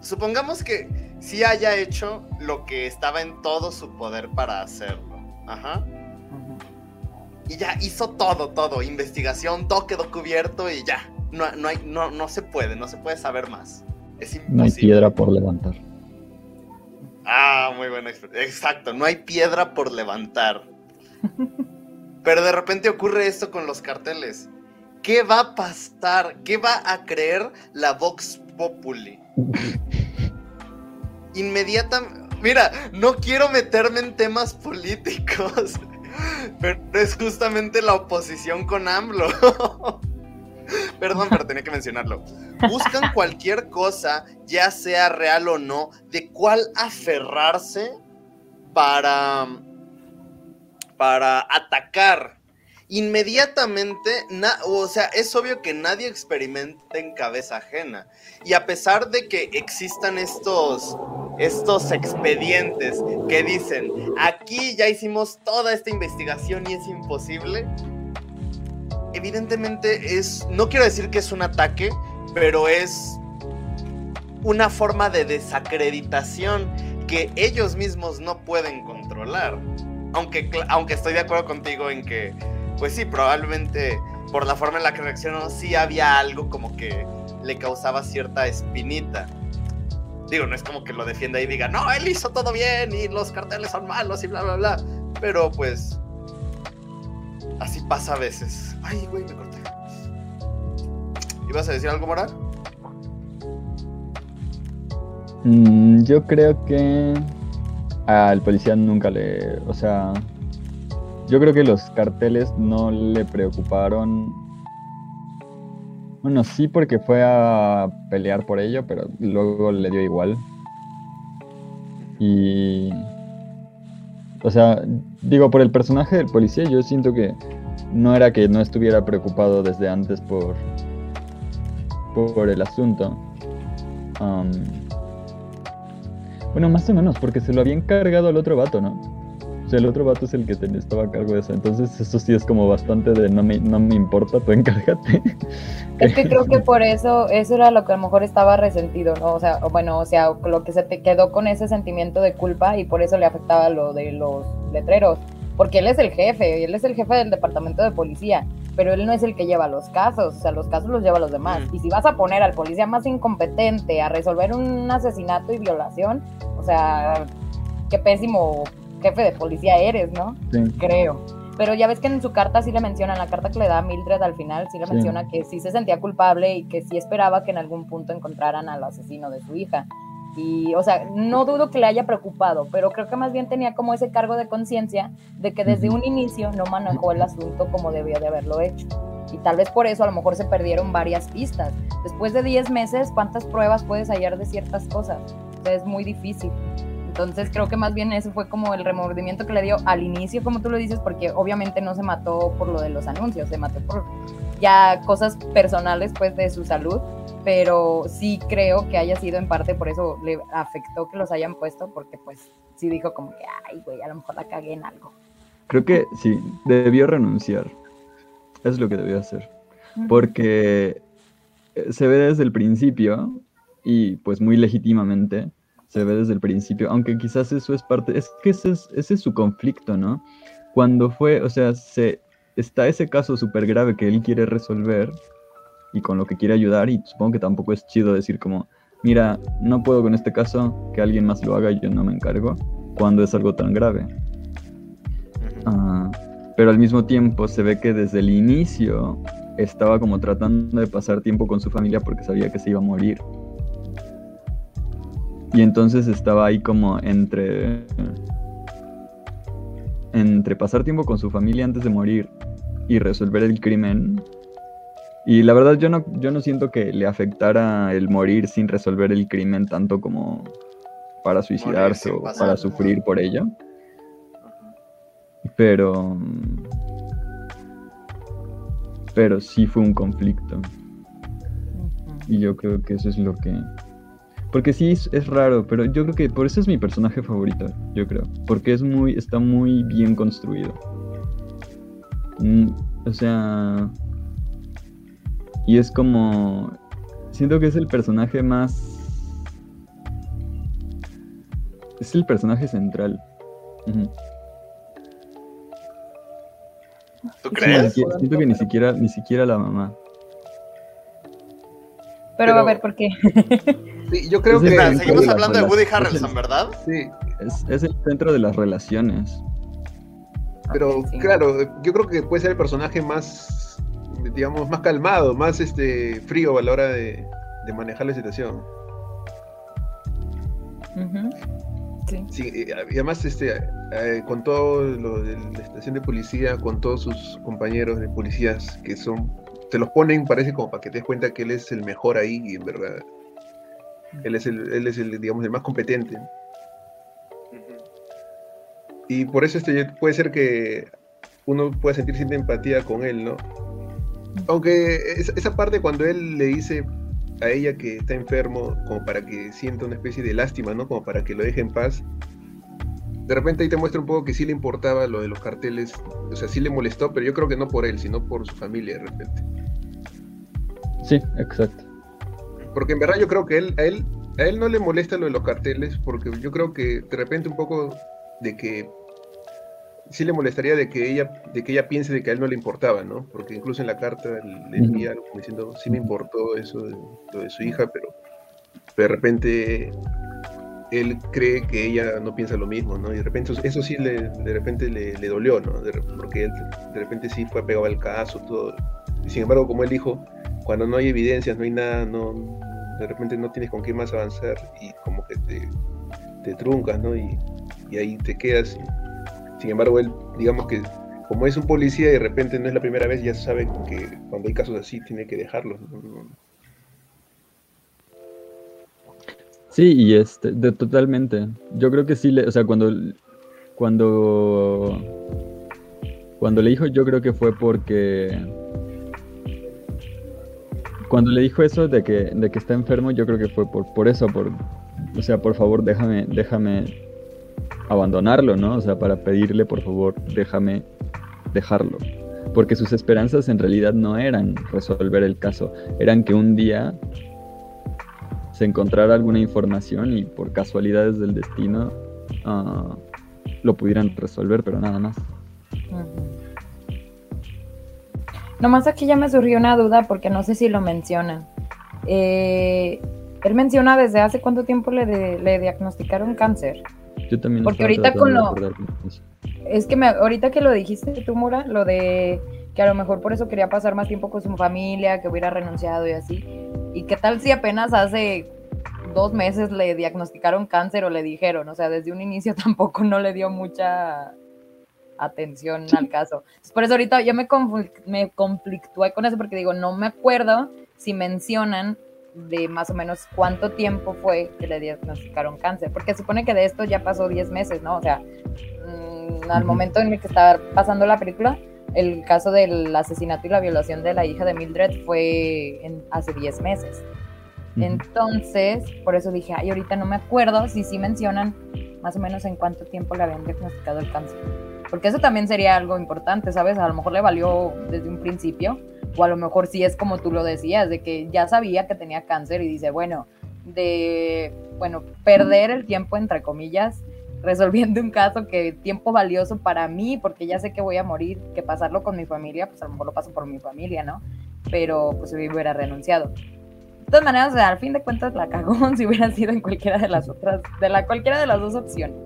supongamos que sí haya hecho lo que estaba en todo su poder para hacerlo. Ajá. Y ya hizo todo, todo. Investigación, todo quedó cubierto y ya. No, no, hay, no, no se puede, no se puede saber más. Es imposible. No hay piedra por levantar. Ah, muy buena expresión. Exacto, no hay piedra por levantar. Pero de repente ocurre esto con los carteles. ¿Qué va a pasar? ¿Qué va a creer la Vox Populi? Inmediatamente, mira, no quiero meterme en temas políticos, pero es justamente la oposición con AMLO. Perdón, pero tenía que mencionarlo. Buscan cualquier cosa, ya sea real o no, de cuál aferrarse para, para atacar. Inmediatamente, o sea, es obvio que nadie experimenta en cabeza ajena. Y a pesar de que existan estos, estos expedientes que dicen, aquí ya hicimos toda esta investigación y es imposible, evidentemente es, no quiero decir que es un ataque, pero es una forma de desacreditación que ellos mismos no pueden controlar. Aunque, aunque estoy de acuerdo contigo en que, pues sí, probablemente por la forma en la que reaccionó, sí había algo como que le causaba cierta espinita. Digo, no es como que lo defienda y diga, no, él hizo todo bien y los carteles son malos y bla, bla, bla. Pero pues, así pasa a veces. Ay, güey, me corté. ¿Ibas a decir algo, Mora? Mm, yo creo que al policía nunca le. O sea, yo creo que los carteles no le preocuparon. Bueno, sí, porque fue a pelear por ello, pero luego le dio igual. Y. O sea, digo, por el personaje del policía, yo siento que no era que no estuviera preocupado desde antes por, por el asunto. Bueno, más o menos, porque se lo había encargado al otro vato, ¿no? O sea, el otro vato es el que estaba a cargo de eso. Entonces, eso sí es como bastante de no me, no me importa, tú encárgate. Es que creo que por eso, eso era lo que a lo mejor estaba resentido, ¿no? O sea, bueno, o sea, lo que se te quedó con ese sentimiento de culpa y por eso le afectaba lo de los letreros porque él es el jefe, él es el jefe del departamento de policía, pero él no es el que lleva los casos, o sea, los casos los lleva los demás. Y si vas a poner al policía más incompetente a resolver un asesinato y violación, o sea, qué pésimo jefe de policía eres, ¿no? Creo. Pero ya ves que en su carta sí le menciona, en la carta que le da a Mildred al final, sí le menciona que sí se sentía culpable y que sí esperaba que en algún punto encontraran al asesino de su hija. Y, o sea, no dudo que le haya preocupado, pero creo que más bien tenía como ese cargo de conciencia de que desde un inicio no manejó el asunto como debía de haberlo hecho. Y tal vez por eso a lo mejor se perdieron varias pistas. Después de 10 meses, ¿cuántas pruebas puedes hallar de ciertas cosas? Es muy difícil. Entonces creo que más bien ese fue como el remordimiento que le dio al inicio, como tú lo dices, porque obviamente no se mató por lo de los anuncios, se mató por ya cosas personales pues de su salud pero sí creo que haya sido en parte por eso le afectó que los hayan puesto, porque pues sí dijo como que, ay, güey, a lo mejor la cagué en algo. Creo que sí, debió renunciar. Es lo que debió hacer. Porque eh, se ve desde el principio, y pues muy legítimamente, se ve desde el principio, aunque quizás eso es parte, es que ese es, ese es su conflicto, ¿no? Cuando fue, o sea, se, está ese caso súper grave que él quiere resolver, y con lo que quiere ayudar y supongo que tampoco es chido decir como, mira, no puedo con este caso, que alguien más lo haga y yo no me encargo, cuando es algo tan grave. Ah, pero al mismo tiempo se ve que desde el inicio estaba como tratando de pasar tiempo con su familia porque sabía que se iba a morir. Y entonces estaba ahí como entre entre pasar tiempo con su familia antes de morir y resolver el crimen y la verdad yo no, yo no siento que le afectara el morir sin resolver el crimen tanto como para suicidarse o para sufrir por ello. Pero... Pero sí fue un conflicto. Y yo creo que eso es lo que... Porque sí es, es, raro, pero yo creo que por eso es mi personaje favorito, yo creo. Porque es muy, está muy bien construido. Mm, o sea, y es como. Siento que es el personaje más. Es el personaje central. ¿Tú crees? siento que ni siquiera, ni siquiera la mamá. Pero, a ver, ¿por qué? sí, yo creo que. seguimos hablando de Woody Harrelson, ¿verdad? Sí. Es, es, el centro de las relaciones. Pero, claro, yo creo que puede ser el personaje más digamos, más calmado, más este frío a la hora de, manejar la situación. Sí. Sí, y además este, eh, con todo lo de la estación de policía, con todos sus compañeros de policías que son, te los ponen, parece como para que te des cuenta que él es el mejor ahí y en verdad él es el, él es el digamos, el más competente. Y por eso este, puede ser que uno pueda sentir cierta empatía con él, ¿no? Aunque esa parte cuando él le dice a ella que está enfermo, como para que sienta una especie de lástima, ¿no? Como para que lo deje en paz. De repente ahí te muestra un poco que sí le importaba lo de los carteles, o sea, sí le molestó, pero yo creo que no por él, sino por su familia de repente. Sí, exacto. Porque en verdad yo creo que él, a él, a él no le molesta lo de los carteles, porque yo creo que de repente un poco de que sí le molestaría de que ella, de que ella piense de que a él no le importaba, ¿no? Porque incluso en la carta le envía algo diciendo, sí me importó eso de, lo de su hija, pero, de repente él cree que ella no piensa lo mismo, ¿no? Y de repente eso, sí le, de repente le, le dolió, ¿no? De porque él de repente sí fue apegado al caso, todo. Y sin embargo, como él dijo, cuando no hay evidencias, no hay nada, no, de repente no tienes con qué más avanzar y como que te, te truncas, ¿no? Y, y ahí te quedas. sin embargo, él, digamos que como es un policía y de repente no es la primera vez, ya sabe que cuando hay casos así tiene que dejarlos. ¿no? Sí, y este, totalmente. Yo creo que sí, le, o sea, cuando, cuando, cuando le dijo, yo creo que fue porque, cuando le dijo eso de que, de que está enfermo, yo creo que fue por, por eso, por, o sea, por favor, déjame, déjame abandonarlo, ¿no? O sea, para pedirle, por favor, déjame dejarlo. Porque sus esperanzas en realidad no eran resolver el caso, eran que un día se encontrara alguna información y por casualidades del destino ah, lo pudieran resolver, pero nada más. Ujú. Nomás aquí ya me surgió una duda porque no sé si lo mencionan. Eh, él menciona desde hace cuánto tiempo le, de- le diagnosticaron cáncer. Yo también Porque ahorita con lo-. Es que me, ahorita que lo dijiste tú, Mura, lo de que a lo mejor por eso quería pasar más tiempo con su familia, que hubiera renunciado y así. ¿Y qué tal si apenas hace dos meses le diagnosticaron cáncer o le dijeron? O sea, desde un inicio tampoco no le dio mucha atención al caso. Entonces, por eso ahorita yo me, me conflictué con eso porque digo, no me acuerdo si mencionan de más o menos cuánto tiempo fue que le diagnosticaron cáncer, porque supone que de esto ya pasó 10 meses, ¿no? O sea, mm, al momento en el que estaba pasando la película, el caso del asesinato y la violación de la hija de Mildred fue en- hace 10 meses. Entonces, por eso dije, ay, ahorita no me acuerdo si sí mencionan más o menos en cuánto tiempo le habían diagnosticado el cáncer. Porque eso también sería algo importante, ¿sabes? A lo mejor le valió desde un principio, o a lo mejor sí es como tú lo decías, de que ya sabía que tenía cáncer y dice, bueno, de, bueno, perder el tiempo, entre comillas, resolviendo un caso que tiempo valioso para mí, porque ya sé que voy a morir, que pasarlo con mi familia, pues a lo mejor lo paso por mi familia, ¿no? Pero pues hubiera renunciado. De todas maneras, o sea, al fin de cuentas la cagó si hubiera sido en cualquiera de las otras, de la cualquiera de las dos opciones.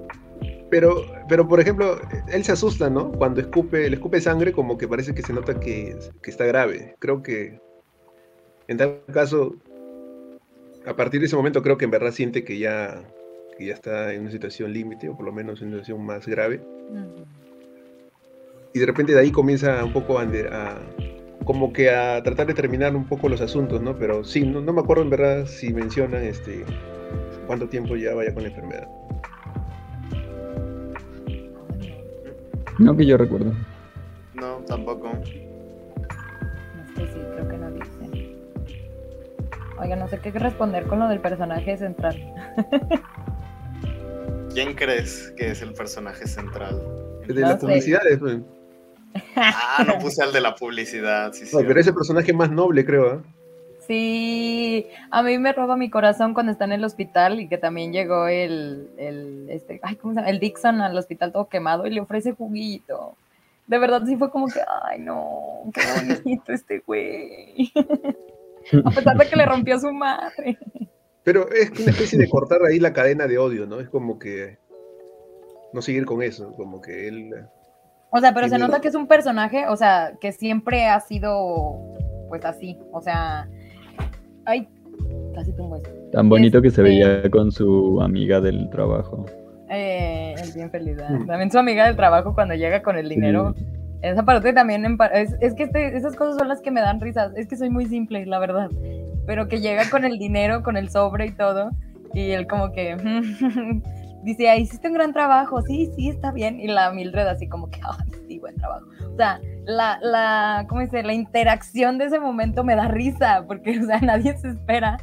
Pero, pero por ejemplo, él se asusta, ¿no? Cuando escupe, le escupe sangre, como que parece que se nota que, que está grave. Creo que en tal caso, a partir de ese momento, creo que en verdad siente que ya, que ya está en una situación límite, o por lo menos en una situación más grave. Y de repente de ahí comienza un poco a, a- como que a tratar de terminar un poco los asuntos, ¿no? Pero sí, no, no me acuerdo en verdad si mencionan este cuánto tiempo ya vaya con la enfermedad. No que yo recuerdo. No, tampoco. No sé si creo que no dice. Oiga, no sé qué responder con lo del personaje central. ¿Quién crees que es el personaje central? De No las sé. publicidades. Ah, no puse al de la publicidad, sí, sí. No, pero es el personaje más noble, creo, ¿ah? Sí, a mí me roba mi corazón cuando está en el hospital y que también llegó el, el, este, ay, ¿cómo se llama? El Dixon al hospital todo quemado y le ofrece juguito. De verdad sí fue como que, ay, no, qué bonito este güey. A pesar de que le rompió a su madre. Pero es una especie de cortar ahí la cadena de odio, ¿no? Es como que no seguir con eso, como que él... O sea, pero se nota que es un personaje, o sea, que siempre ha sido, pues así, o sea, ay, casi tumbo esto. Tan bonito que se Este- veía con su amiga del trabajo. Eh, es bien feliz. También su amiga del trabajo cuando llega con el dinero. Esa parte también, es, es que este, esas cosas son las que me dan risas. Es que soy muy simple, la verdad. Pero que llega con el dinero, con el sobre y todo. Y él como que dice, ah, hiciste un gran trabajo. Sí, sí, está bien. Y la Mildred así como que, ay, buen trabajo. O sea, la, la, ¿cómo dice? La interacción de ese momento me da risa. Porque, o sea, nadie se espera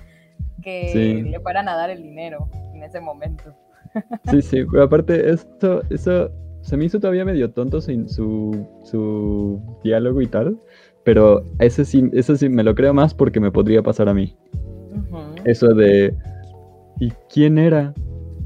que le fueran a dar el dinero en ese momento. Sí, sí, pero aparte esto, eso se me hizo todavía medio tonto sin su, su diálogo y tal, pero ese sí, eso sí me lo creo más porque me podría pasar a mí. Eso de, ¿y quién era?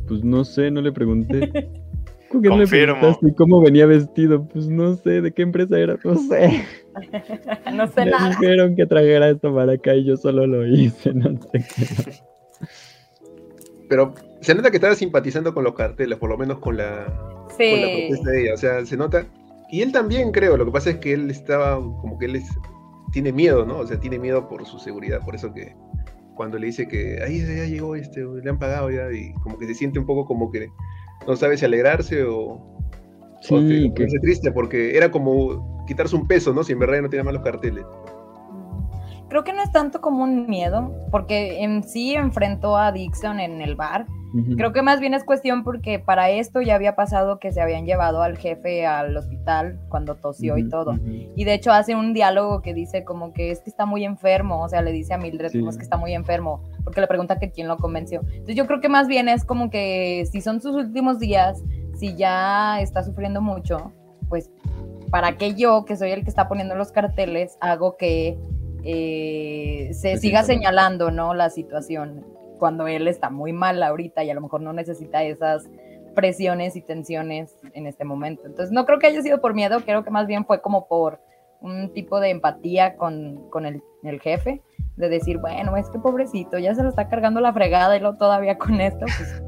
Pues no sé, no le pregunté. ¿Qué le preguntaste cómo venía vestido? Pues no sé, ¿de qué empresa era? No sé. no sé nada. Me dijeron que trajera esto para acá y yo solo lo hice, no sé qué. Pero se nota que estaba simpatizando con los carteles, por lo menos con la, protesta de ella. O sea, se nota. Y él también, creo. Lo que pasa es que él estaba como que él tiene miedo, ¿no? O sea, tiene miedo por su seguridad. Por eso que cuando le dice que ahí ya llegó este, le han pagado ya, y como que se siente un poco como que no sabe si alegrarse o. Sí, que, que... triste porque era como quitarse un peso, ¿no? Si en verdad no tiene más los carteles creo que no es tanto como un miedo, porque en sí enfrentó a Dixon en el bar. Creo que más bien es cuestión porque para esto ya había pasado que se habían llevado al jefe al hospital cuando tosió y todo. Y de hecho hace un diálogo que dice como que es que está muy enfermo, o sea, le dice a Mildred como es que está muy enfermo, porque le pregunta que quién lo convenció. Entonces yo creo que más bien es como que si son sus últimos días, si ya está sufriendo mucho, pues para que yo, que soy el que está poniendo los carteles, hago que eh, se siga señalando, ¿no? La situación cuando él está muy mal ahorita y a lo mejor no necesita esas presiones y tensiones en este momento. Entonces, no creo que haya sido por miedo, creo que más bien fue como por un tipo de empatía con, el, jefe, de decir, bueno, es que pobrecito, ya se lo está cargando la fregada y lo todavía con esto, pues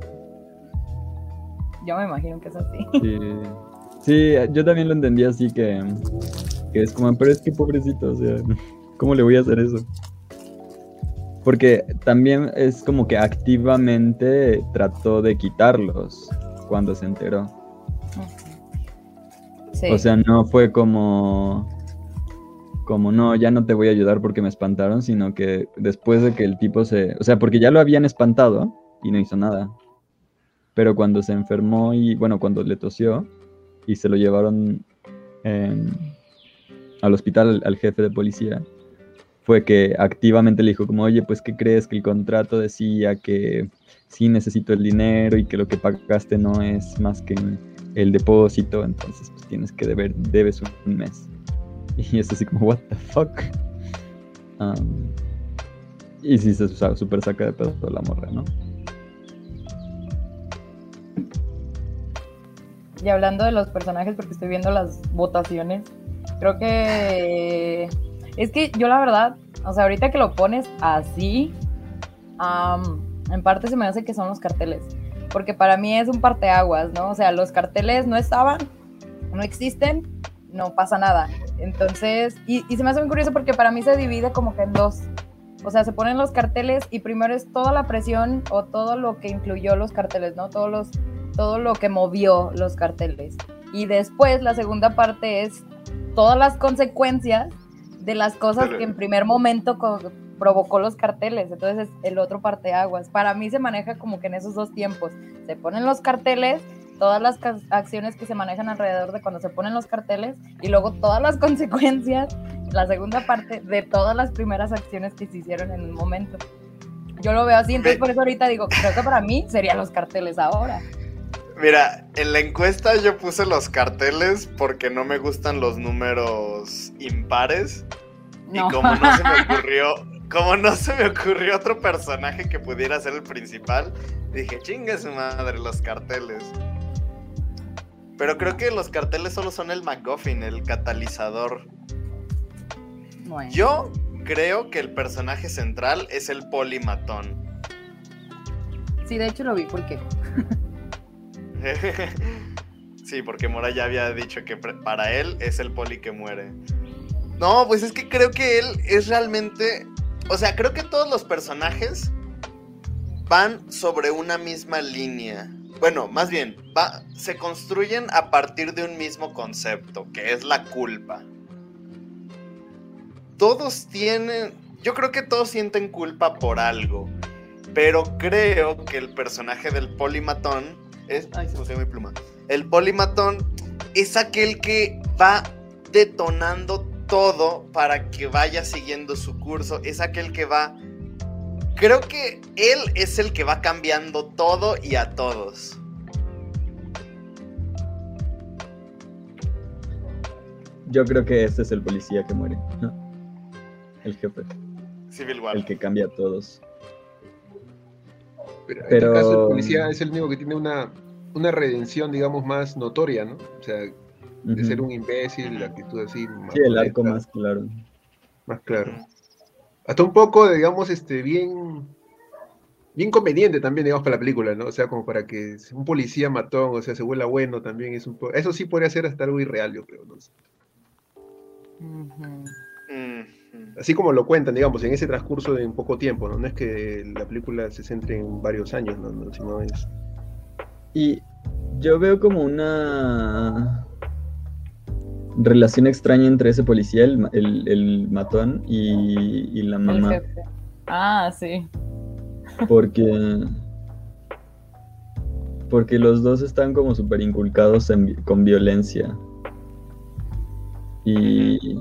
yo me imagino que es así. Sí, yo también lo entendí así que, que es como, pero es que pobrecito, o sea... ¿Cómo le voy a hacer eso? Porque también es como que activamente trató de quitarlos cuando se enteró. O sea, no fue como como no, ya no te voy a ayudar porque me espantaron, sino que después de que el tipo se, o sea, porque ya lo habían espantado y no hizo nada. Pero cuando se enfermó y bueno, cuando le tosió y se lo llevaron al hospital al jefe de policía, fue que activamente le dijo como, oye, pues ¿qué crees? Que el contrato decía que sí necesito el dinero y que lo que pagaste no es más que el depósito, entonces pues tienes que deber, debes un mes. Y es así como, what the fuck. Y sí se súper saca de pedo la morra, ¿no? Y hablando de los personajes, porque estoy viendo las votaciones, creo que es que yo la verdad, o sea, ahorita que lo pones así, en parte se me hace que son los carteles. Porque para mí es un parteaguas, ¿no? O sea, los carteles no estaban, no existen, no pasa nada. Entonces, y, se me hace muy curioso porque para mí se divide como que en dos. O sea, se ponen los carteles y primero es toda la presión o todo lo que incluyó los carteles, ¿no? Todos los, todo lo que movió los carteles. Y después la segunda parte es todas las consecuencias de las cosas que en primer momento provocó los carteles. Entonces, el otro parte aguas. Para mí se maneja como que en esos dos tiempos. Se ponen los carteles, todas las acciones que se manejan alrededor de cuando se ponen los carteles y luego todas las consecuencias, la segunda parte de todas las primeras acciones que se hicieron en un momento. Yo lo veo así, entonces por eso ahorita digo, creo que para mí serían los carteles ahora. Mira, en la encuesta yo puse los carteles porque no me gustan los números impares. Y como no se me ocurrió, como no se me ocurrió otro personaje que pudiera ser el principal, dije, chingue su madre, los carteles. Pero creo que los carteles solo son el MacGuffin, el catalizador. Yo creo que el personaje central es el polimatón. Sí, de hecho lo vi, ¿por qué? sí, porque Mora ya había dicho que para él es el poli que muere. No, pues es que creo que él es realmente. O sea, creo que todos los personajes van sobre una misma línea. bueno, más bien, va, se construyen a partir de un mismo concepto, que es la culpa. Todos tienen, yo creo que todos sienten culpa por algo, pero creo que el personaje del polimatón es, ay, se me mi pluma. El polimatón es aquel que va detonando todo para que vaya siguiendo su curso, es aquel que va creo que él es el que va cambiando todo y a todos. Yo creo que este es el policía que muere, El jefe. Civil War. El que cambia a todos. Pero, en este caso el policía es el único que tiene una, una redención, digamos, más notoria, ¿no? O sea, de ser un imbécil, la actitud así. Sí, el arco más claro. Más claro hasta un poco, digamos, este, bien, bien conveniente también, digamos, para la película, ¿no? O sea, como para que un policía matón, o sea, se vuela bueno también es un poco... Eso sí podría ser hasta algo irreal, yo creo, ¿no? Así como lo cuentan, digamos, en ese transcurso de un poco tiempo, ¿no? No es que la película se centre en varios años, ¿no? no sino es... Y yo veo como una relación extraña entre ese policía, el, matón, y, la mamá. Ah, sí. Porque. Porque los dos están como súper inculcados con violencia. Y.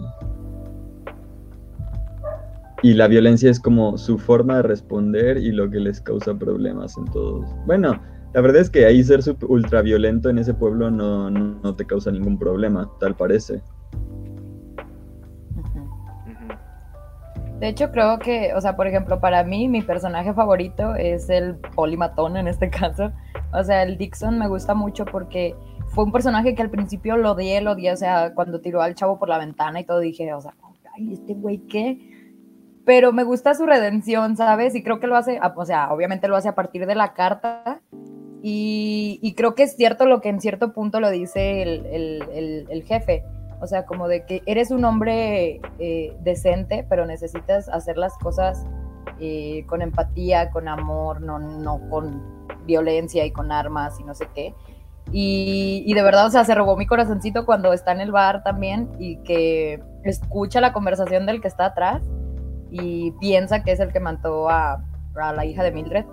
Y la violencia es como su forma de responder y lo que les causa problemas en todos. Bueno, la verdad es que ahí ser ultraviolento en ese pueblo no, te causa ningún problema, tal parece. De hecho, creo que, o sea, por ejemplo, para mí, mi personaje favorito es el polimatón en este caso. O sea, el Dixon me gusta mucho porque fue un personaje que al principio lo odié, lo odié, o sea, cuando tiró al chavo por la ventana y todo, dije, o sea, ay, este güey, ¿qué? Pero me gusta su redención, ¿sabes? Y creo que lo hace, o sea, obviamente lo hace a partir de la carta, y, creo que es cierto lo que en cierto punto lo dice el, jefe. O sea, como de que eres un hombre eh, decente, pero necesitas hacer las cosas eh, con empatía, con amor, no, no con violencia y con armas y no sé qué. Y, y, de verdad, o sea, se robó mi corazoncito cuando está en el bar también y que escucha la conversación del que está atrás y piensa que es el que mató a, a la hija de Mildred.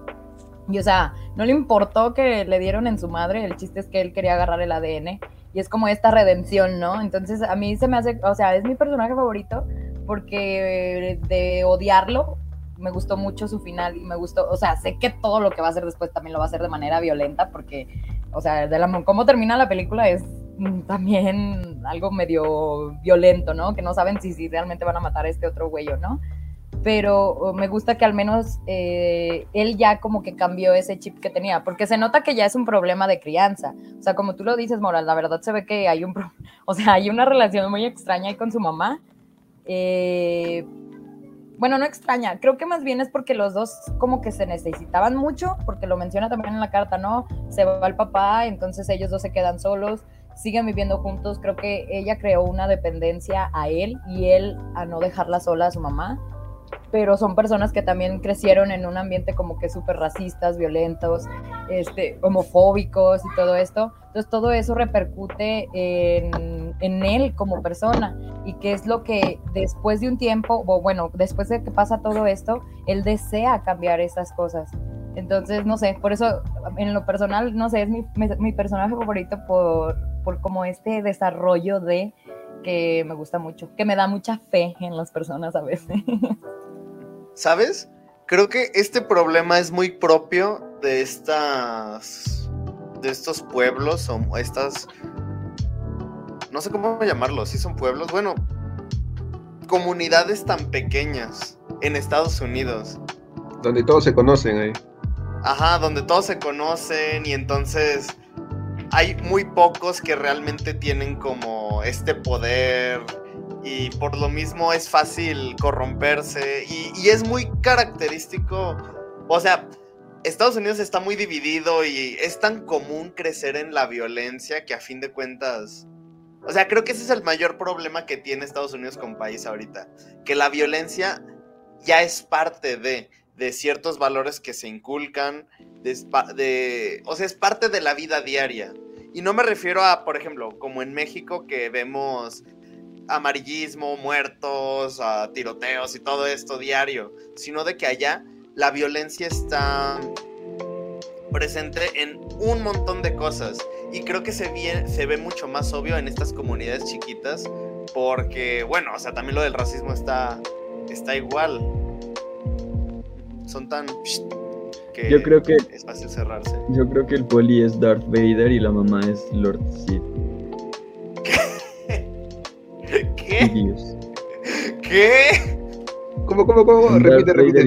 Y o sea, no le importó que le dieron en su madre, el chiste es que él quería agarrar el ADN y es como esta redención, ¿no? Entonces a mí se me hace, o sea, es mi personaje favorito porque de odiarlo me gustó mucho su final y me gustó, o sea, sé que todo lo que va a hacer después también lo va a hacer de manera violenta porque, o sea, de la, cómo termina la película es también algo medio violento, ¿no? Que no saben si, si realmente van a matar a este otro güey o no pero me gusta que al menos eh, él ya como que cambió ese chip que tenía, porque se nota que ya es un problema de crianza. O sea, como tú lo dices, Moral, la verdad se ve que hay un, o sea, hay una relación muy extraña ahí con su mamá. Eh, bueno, no extraña, creo que más bien es porque los dos como que se necesitaban mucho, porque lo menciona también en la carta, ¿no? Se va el papá, entonces ellos dos se quedan solos, siguen viviendo juntos, creo que ella creó una dependencia a él y él a no dejarla sola a su mamá pero son personas que también crecieron en un ambiente como que súper racistas, violentos, este, homofóbicos y todo esto. Entonces todo eso repercute en, en, él como persona y que es lo que después de un tiempo, o bueno, después de que pasa todo esto, él desea cambiar esas cosas. Entonces, no sé, por eso en lo personal, no sé, es mi, mi personaje favorito por, por como este desarrollo de que me gusta mucho, que me da mucha fe en las personas a veces. ¿Sabes? Creo que este problema es muy propio de estas. de estos pueblos o estas. No sé cómo llamarlos, si son pueblos. Bueno, comunidades tan pequeñas en Estados Unidos. Donde todos se conocen ahí. Ajá, donde todos se conocen y entonces hay muy pocos que realmente tienen como este poder y por lo mismo es fácil corromperse y, es muy característico, o sea, Estados Unidos está muy dividido y es tan común crecer en la violencia que a fin de cuentas, o sea, creo que ese es el mayor problema que tiene Estados Unidos como país ahorita, que la violencia ya es parte de, de ciertos valores que se inculcan, de, o sea, es parte de la vida diaria. Y no me refiero a, por ejemplo, como en México que vemos amarillismo, muertos, tiroteos y todo esto diario, sino de que allá la violencia está presente en un montón de cosas. Y creo que se ve, se ve mucho más obvio en estas comunidades chiquitas, porque, bueno, o sea, también lo del racismo está, está igual. Son tan... Que yo creo que es fácil cerrarse. Yo creo que el poli es Darth Vader y la mamá es Lord Sith. ¿Qué? ¿Qué? ¿Cómo, cómo, cómo? Repite, repite.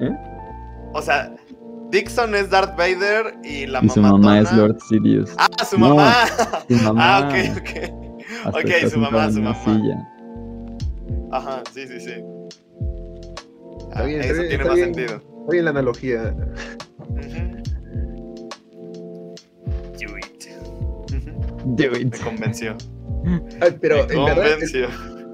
¿Eh? O sea, Dixon es Darth Vader y la y su mamá es Lord Sidious. Ah, su mamá. Su mamá. Ah, ok, ok. ok, su mamá, su mamá. Silla. Ajá, sí, sí, sí. Está bien, está eso tiene está más bien. sentido. Está bien la analogía. Do it. Do it. Me convenció. Ay, pero Me en verdad, el, convenció.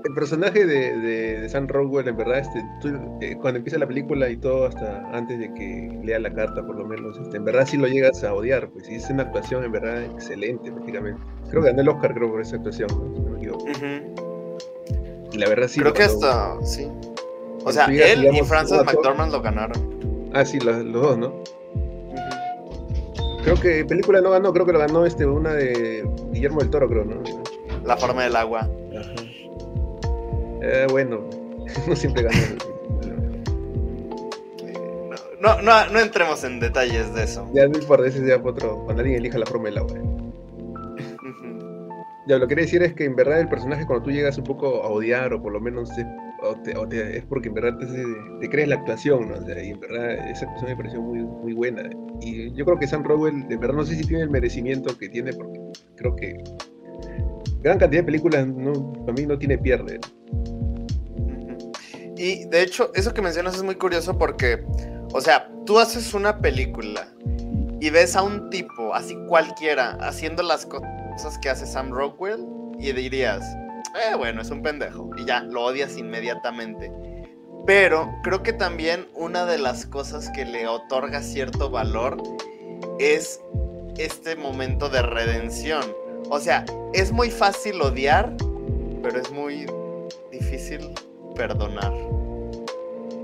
el personaje de, de, de Sam Rockwell, en verdad, este, tú, eh, cuando empieza la película y todo, hasta antes de que lea la carta, por lo menos, este, en verdad sí lo llegas a odiar, pues y es una actuación, en verdad, excelente, prácticamente. Creo que ganó el Oscar, creo, por esa actuación, ¿no? si no me equivoco. Ujú. Y la verdad sí. Creo que hasta, sí. O sea, él y digamos, a to- McDormand lo ganaron. Ah, sí, los, los dos, ¿no? Creo que película no ganó, creo que lo ganó este, una de Guillermo del Toro, creo, ¿no? La forma del agua. Ajá. Eh, bueno, no siempre gana. No, no, no entremos en detalles de eso. ya no importa, ese ya otro, cuando alguien elija la forma del agua. Ya, lo que quería decir es que en verdad el personaje cuando tú llegas un poco a odiar o por lo menos es, es porque en verdad te, crees la actuación, ¿no? O sea, y en verdad esa actuación me pareció muy, muy buena. Y yo creo que Sam Rockwell, de verdad no sé si tiene el merecimiento que tiene porque creo que gran cantidad de películas no, para mí no tiene pierde. Y de hecho, eso que mencionas es muy curioso porque, o sea, tú haces una película y ves a un tipo, así cualquiera, haciendo las cosas que hace Sam Rockwell y dirías, eh, bueno, es un pendejo. Y ya, lo odias inmediatamente. Pero creo que también una de las cosas que le otorga cierto valor es este momento de redención. O sea, es muy fácil odiar, pero es muy difícil perdonar.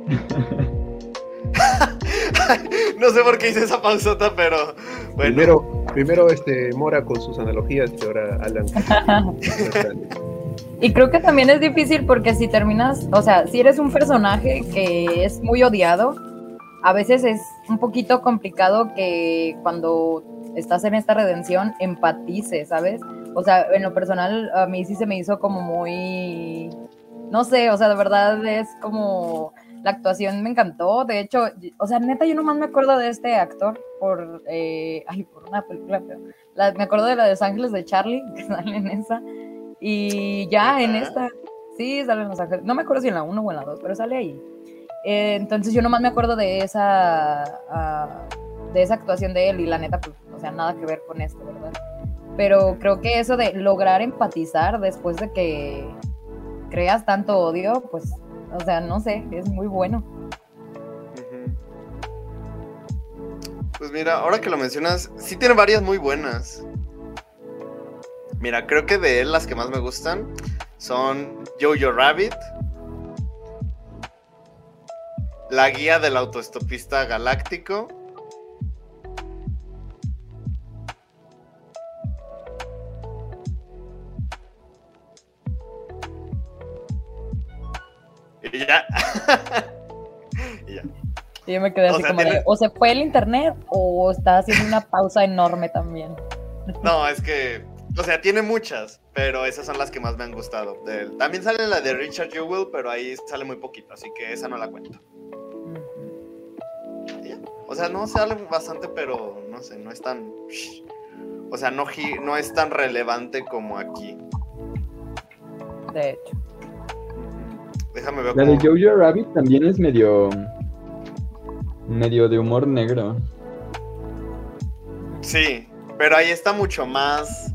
no sé por qué hice esa pausota, pero bueno. Primero, primero este, Mora con sus analogías y ahora Alan. Y creo que también es difícil porque si terminas, o sea, si eres un personaje que es muy odiado, a veces es un poquito complicado que cuando estás en esta redención empatices, ¿sabes? O sea, en lo personal a mí sí se me hizo como muy, no sé, o sea, de verdad es como la actuación me encantó. De hecho, o sea, neta, yo nomás me acuerdo de este actor por, eh, ay, por una película, pero la- me acuerdo de la de Los Ángeles de Charlie, que sale en esa. Y ya en esta, sí, sale en Los Ángeles. No me acuerdo si en la 1 o en la 2, pero sale ahí. Eh, entonces yo nomás me acuerdo de esa, ah, de esa actuación de él y la neta, pues, o sea, nada que ver con esto, ¿verdad? Pero creo que eso de lograr empatizar después de que creas tanto odio, pues, o sea, no sé, es muy bueno. Pues mira, ahora que lo mencionas, sí tiene varias muy buenas. Mira, creo que de él las que más me gustan son Jojo Rabbit, La guía del autoestopista galáctico, y ya. y ya. Y yo me quedé O así sea, como de, o se fue el internet o está haciendo una pausa enorme también. No, es que, o sea, tiene muchas, pero esas son las que más me han gustado de él. También sale la de Richard Jewell, pero ahí sale muy poquito, así que esa no la cuento. O sea, no sale bastante, pero no sé, no es tan... O sea, no, es tan relevante como aquí. De hecho. Déjame ver La de cómo... Jojo Rabbit también es medio. medio de humor negro. Sí, pero ahí está mucho más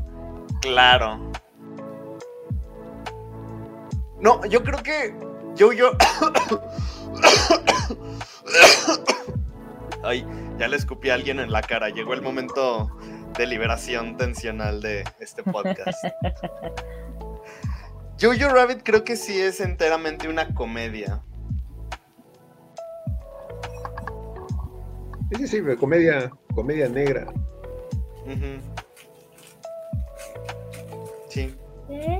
claro. No, yo creo que Jojo... Ay, ya le escupí a alguien en la cara. Llegó el momento de liberación tensional de este podcast. Jojo Rabbit creo que sí es enteramente una comedia. Sí, sí, sí, comedia, comedia negra. Sí.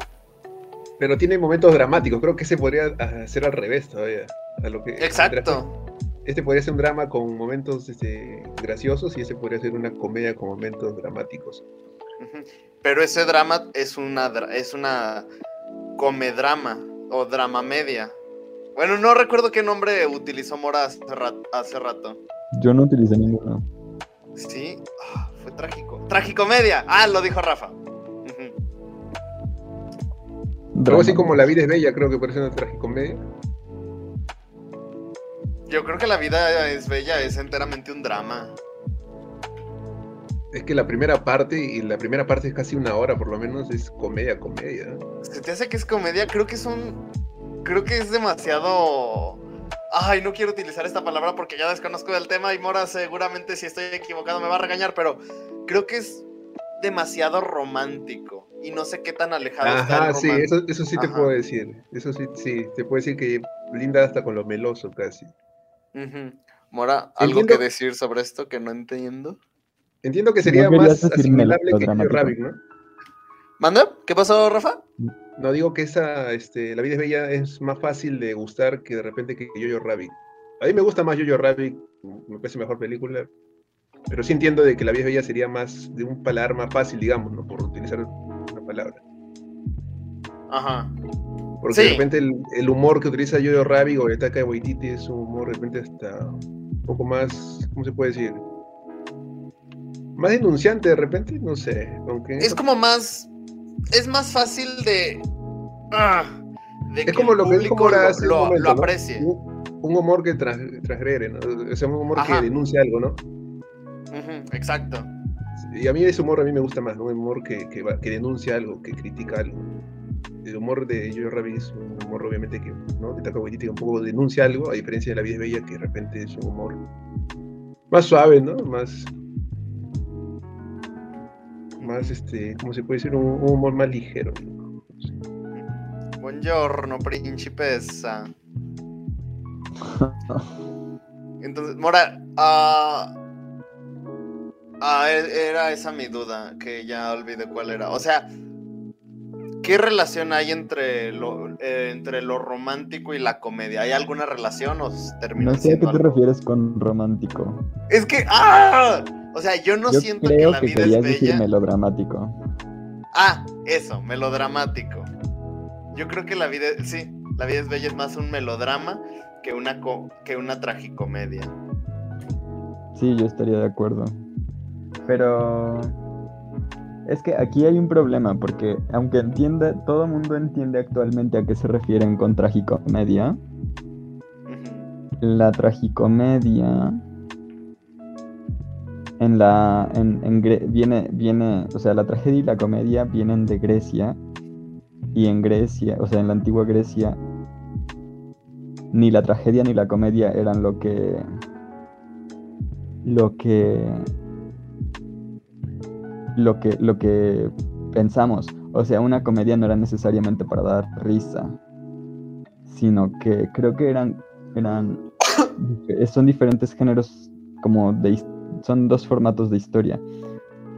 Pero tiene momentos dramáticos. Creo que se podría hacer al revés todavía. a lo que- Exacto. Este podría ser un drama con momentos este, graciosos y ese podría ser una comedia con momentos dramáticos. Pero ese drama es una es una comedrama o drama media. Bueno, no recuerdo qué nombre utilizó Mora hace, ra- hace rato. Yo no utilicé ninguno. Sí, Ah, fue trágico. Tragicomedia. Ah, lo dijo Rafa. Algo así como La vida es bella, creo que parece una tragicomedia. Yo creo que la vida es bella, es enteramente un drama. Es que la primera parte, y la primera parte es casi una hora por lo menos, es comedia, comedia. Se te hace que es comedia, creo que es un. Creo que es demasiado. Ay, no quiero utilizar esta palabra porque ya desconozco del tema y Mora seguramente si estoy equivocado me va a regañar, pero creo que es demasiado romántico y no sé qué tan alejado está Ajá, sí, eso, eso sí te Ajá. puedo decir. Eso sí, sí, te puedo decir que linda hasta con lo meloso casi. Mora, ¿algo Entiendo- que decir sobre esto que no entiendo? Entiendo que sería más asimilable que. Rabbit, ¿no? ¿Manda? ¿Qué pasó, Rafa? No digo que esa, este, La vida es bella es más fácil de gustar que de repente que Jojo Rabbit. A mí me gusta más Jojo Rabbit, me parece mejor película, pero sí entiendo de que La vida es bella sería más de un paladar más fácil, digamos, ¿no? Por utilizar palabra. Ajá. Porque Sí. de repente el, el humor que utiliza Jojo Rabbit o el Taka de Waititi es un humor de repente hasta un poco más, ¿cómo se puede decir? Más denunciante de repente, no sé. Aunque Es como más. Es más fácil de. ah, de Es como el lo que dijo Mora lo, hace lo- momento, lo ¿no? aprecie. Un, un humor que transgrede, ¿no? O sea, un humor Ajá. que denuncia algo, ¿no? Exacto. Y a mí ese humor a mí me gusta más, ¿no? Un humor que, que, denuncia algo, que critica algo. El humor de Jojo Rabbit es un humor obviamente que, ¿no? De Taika Waititi que un poco denuncia algo, a diferencia de La vida es bella que de repente es un humor más suave, ¿no? Más más este, ¿cómo se puede decir? Un, humor más ligero. ¿no? Buongiorno, principessa. Entonces, Mora, ah, ah, e- era esa mi duda, que ya olvidé cuál era. O sea, ¿qué relación hay entre lo, eh, entre lo romántico y la comedia? ¿Hay alguna relación o termina No sé a qué te refieres con romántico. Es que, ¡ah! O sea, yo no Yo siento que la que, vida es querías decir bella. melodramático. Ah, eso, melodramático. Yo creo que la vida, sí, la vida es bella es más un melodrama que una co- que una tragicomedia. Sí, yo estaría de acuerdo. Pero es que aquí hay un problema, porque aunque entiende, todo el mundo entiende actualmente a qué se refieren con tragicomedia, la tragicomedia en la en, viene viene o sea la tragedia y la comedia vienen de Grecia. Y en Grecia o sea en la antigua Grecia ni la tragedia ni la comedia eran lo que lo que lo que lo que pensamos. O sea una comedia no era necesariamente para dar risa sino que creo que eran eran son diferentes géneros como de son dos formatos de historia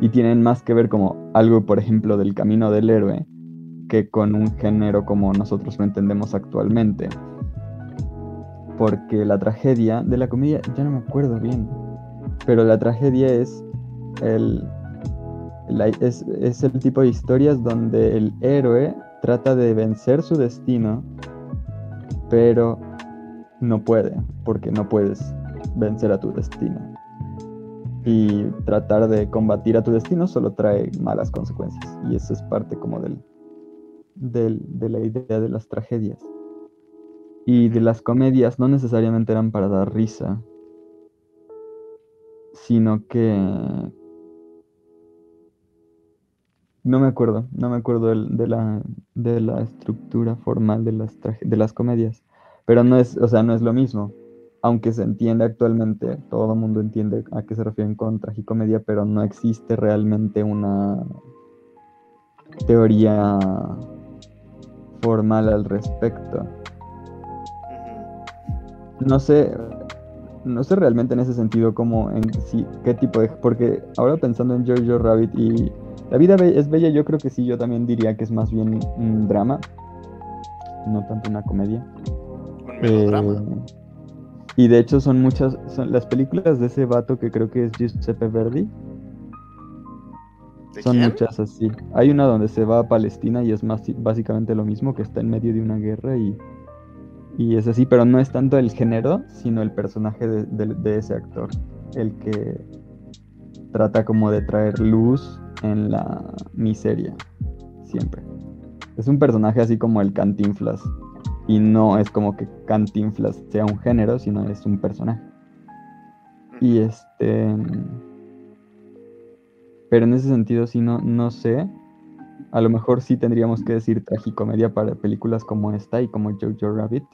y tienen más que ver como algo por ejemplo del camino del héroe que con un género como nosotros lo entendemos actualmente. Porque la tragedia de la comedia ya no me acuerdo bien pero la tragedia es el la- es, es el tipo de historias donde el héroe trata de vencer su destino pero no puede, porque no puedes vencer a tu destino. Y tratar de combatir a tu destino solo trae malas consecuencias. Y eso es parte como del, del- de la idea de las tragedias. Y de las comedias no necesariamente eran para dar risa, sino que... No me acuerdo, no me acuerdo del- de, la, de la estructura formal de las, de las comedias. Pero no es, o sea, no es lo mismo. Aunque se entiende actualmente, todo el mundo entiende a qué se refieren con tragicomedia, pero no existe realmente una teoría formal al respecto. No sé, no sé realmente en ese sentido como en sí, qué tipo de... Porque ahora pensando en Jojo Rabbit y La vida es bella, yo creo que sí, yo también diría que es más bien un drama, no tanto una comedia. Un melodrama. Eh, y de hecho son muchas, son las películas de ese vato que creo que es Giuseppe Verdi, ¿De son quién? muchas así. Hay una donde se va a Palestina y es más básicamente lo mismo, que está en medio de una guerra y, y es así, pero no es tanto el género, sino el personaje de, de- de ese actor, el que trata como de traer luz en la miseria, siempre. Es un personaje así como el Cantinflas, y no es como que Cantinflas sea un género, sino es un personaje. Y este. Pero en ese sentido, sí, no, no sé. A lo mejor sí tendríamos que decir tragicomedia para películas como esta y como Jojo Rabbit,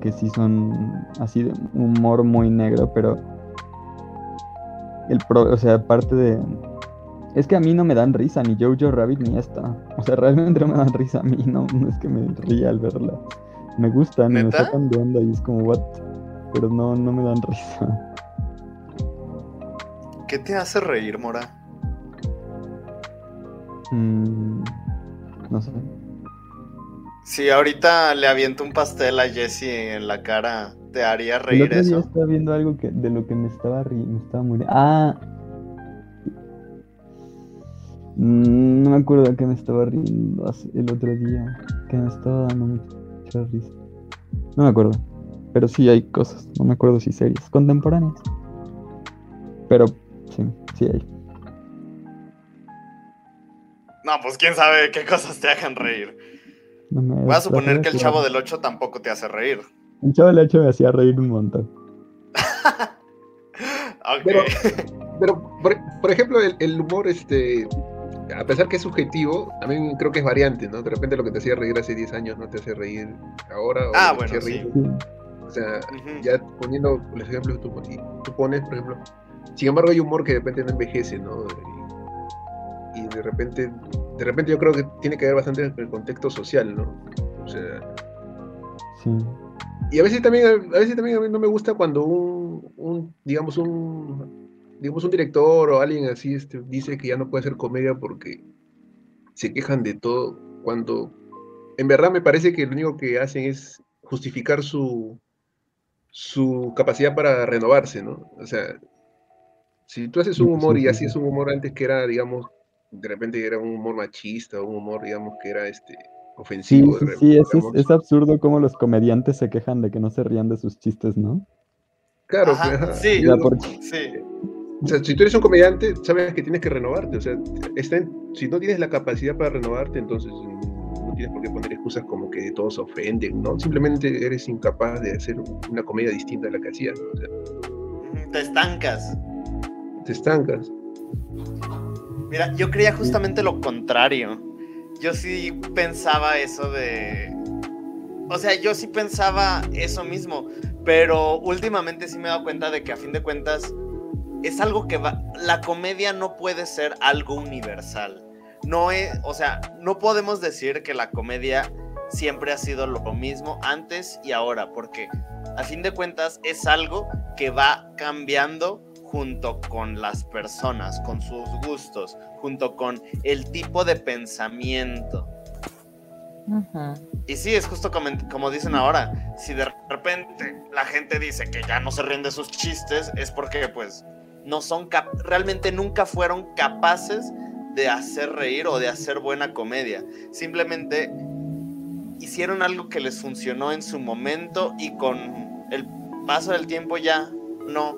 que sí son así de humor muy negro, pero. El pro, o sea, aparte de. Es que a mí no me dan risa, ni Jojo Rabbit ni esta. O sea, realmente no me dan risa a mí, no, no es que me ría al verla. Me gustan, y me ¿Neta? sacan de onda y es como, what? Pero no, no me dan risa. ¿Qué te hace reír, Mora? Mm, no sé. Si ahorita le aviento un pastel a Jesse en la cara, ¿te haría El reír otro día eso? estaba viendo algo que, de lo que me estaba riendo, me estaba muriendo. Ah. Mm, No me acuerdo de qué me estaba riendo hace- el otro día, que me estaba dando mucha risa. No me acuerdo, pero sí hay cosas, no me acuerdo si series contemporáneas. Pero sí, sí hay. No, pues quién sabe qué cosas te hagan reír. No me Voy a suponer que el chavo del 8 tampoco te hace reír. El chavo del 8 me hacía reír un montón. Ok. Pero- Pero, por, por ejemplo, el, el humor, este, a pesar que es subjetivo, también creo que es variante, ¿no? De repente lo que te hacía reír hace 10 años no te hace reír ahora. o Ah, te bueno, reír- Sí. O sea, ya poniendo los ejemplos que tú, tú pones, por ejemplo. Sin embargo, hay humor que de repente no envejece, ¿no? Y, y de repente, de repente yo creo que tiene que ver bastante con el contexto social, ¿no? O sea, Sí. y a veces también, a veces también a mí no me gusta cuando un, un, digamos, un, digamos, un director o alguien así este, dice que ya no puede hacer comedia porque se quejan de todo, cuando en verdad me parece que lo único que hacen es justificar su, su capacidad para renovarse, ¿no? O sea, si tú haces un humor y sí, hacías sí. un humor antes que era, digamos, de repente era un humor machista, un humor, digamos, que era este Sí, ofensivo. sí, de sí, repente, es, es, es absurdo cómo los comediantes se quejan de que no se rían de sus chistes, ¿no? Claro, Ajá, sí. Ya, porque- Sí. O sea, si tú eres un comediante, sabes que tienes que renovarte. O sea, está en- si no tienes la capacidad para renovarte, entonces mm, no tienes por qué poner excusas como que todos se ofenden, ¿no? Simplemente eres incapaz de hacer una comedia distinta a la que hacías, ¿no? O sea, Ujú, Te estancas. te estancas. Mira, yo creía justamente lo contrario. Yo sí pensaba eso de... O sea, yo sí pensaba eso mismo, pero últimamente sí me he dado cuenta de que a fin de cuentas es algo que va... La comedia no puede ser algo universal. No es, o sea, no podemos decir que la comedia siempre ha sido lo mismo antes y ahora, porque a fin de cuentas es algo que va cambiando junto con las personas, con sus gustos, junto con el tipo de pensamiento. Y sí, es justo como, como dicen ahora, si de repente la gente dice que ya no se ríen de sus chistes, es porque pues no son realmente nunca fueron capaces de hacer reír o de hacer buena comedia. Simplemente hicieron algo que les funcionó en su momento y con el paso del tiempo ya no,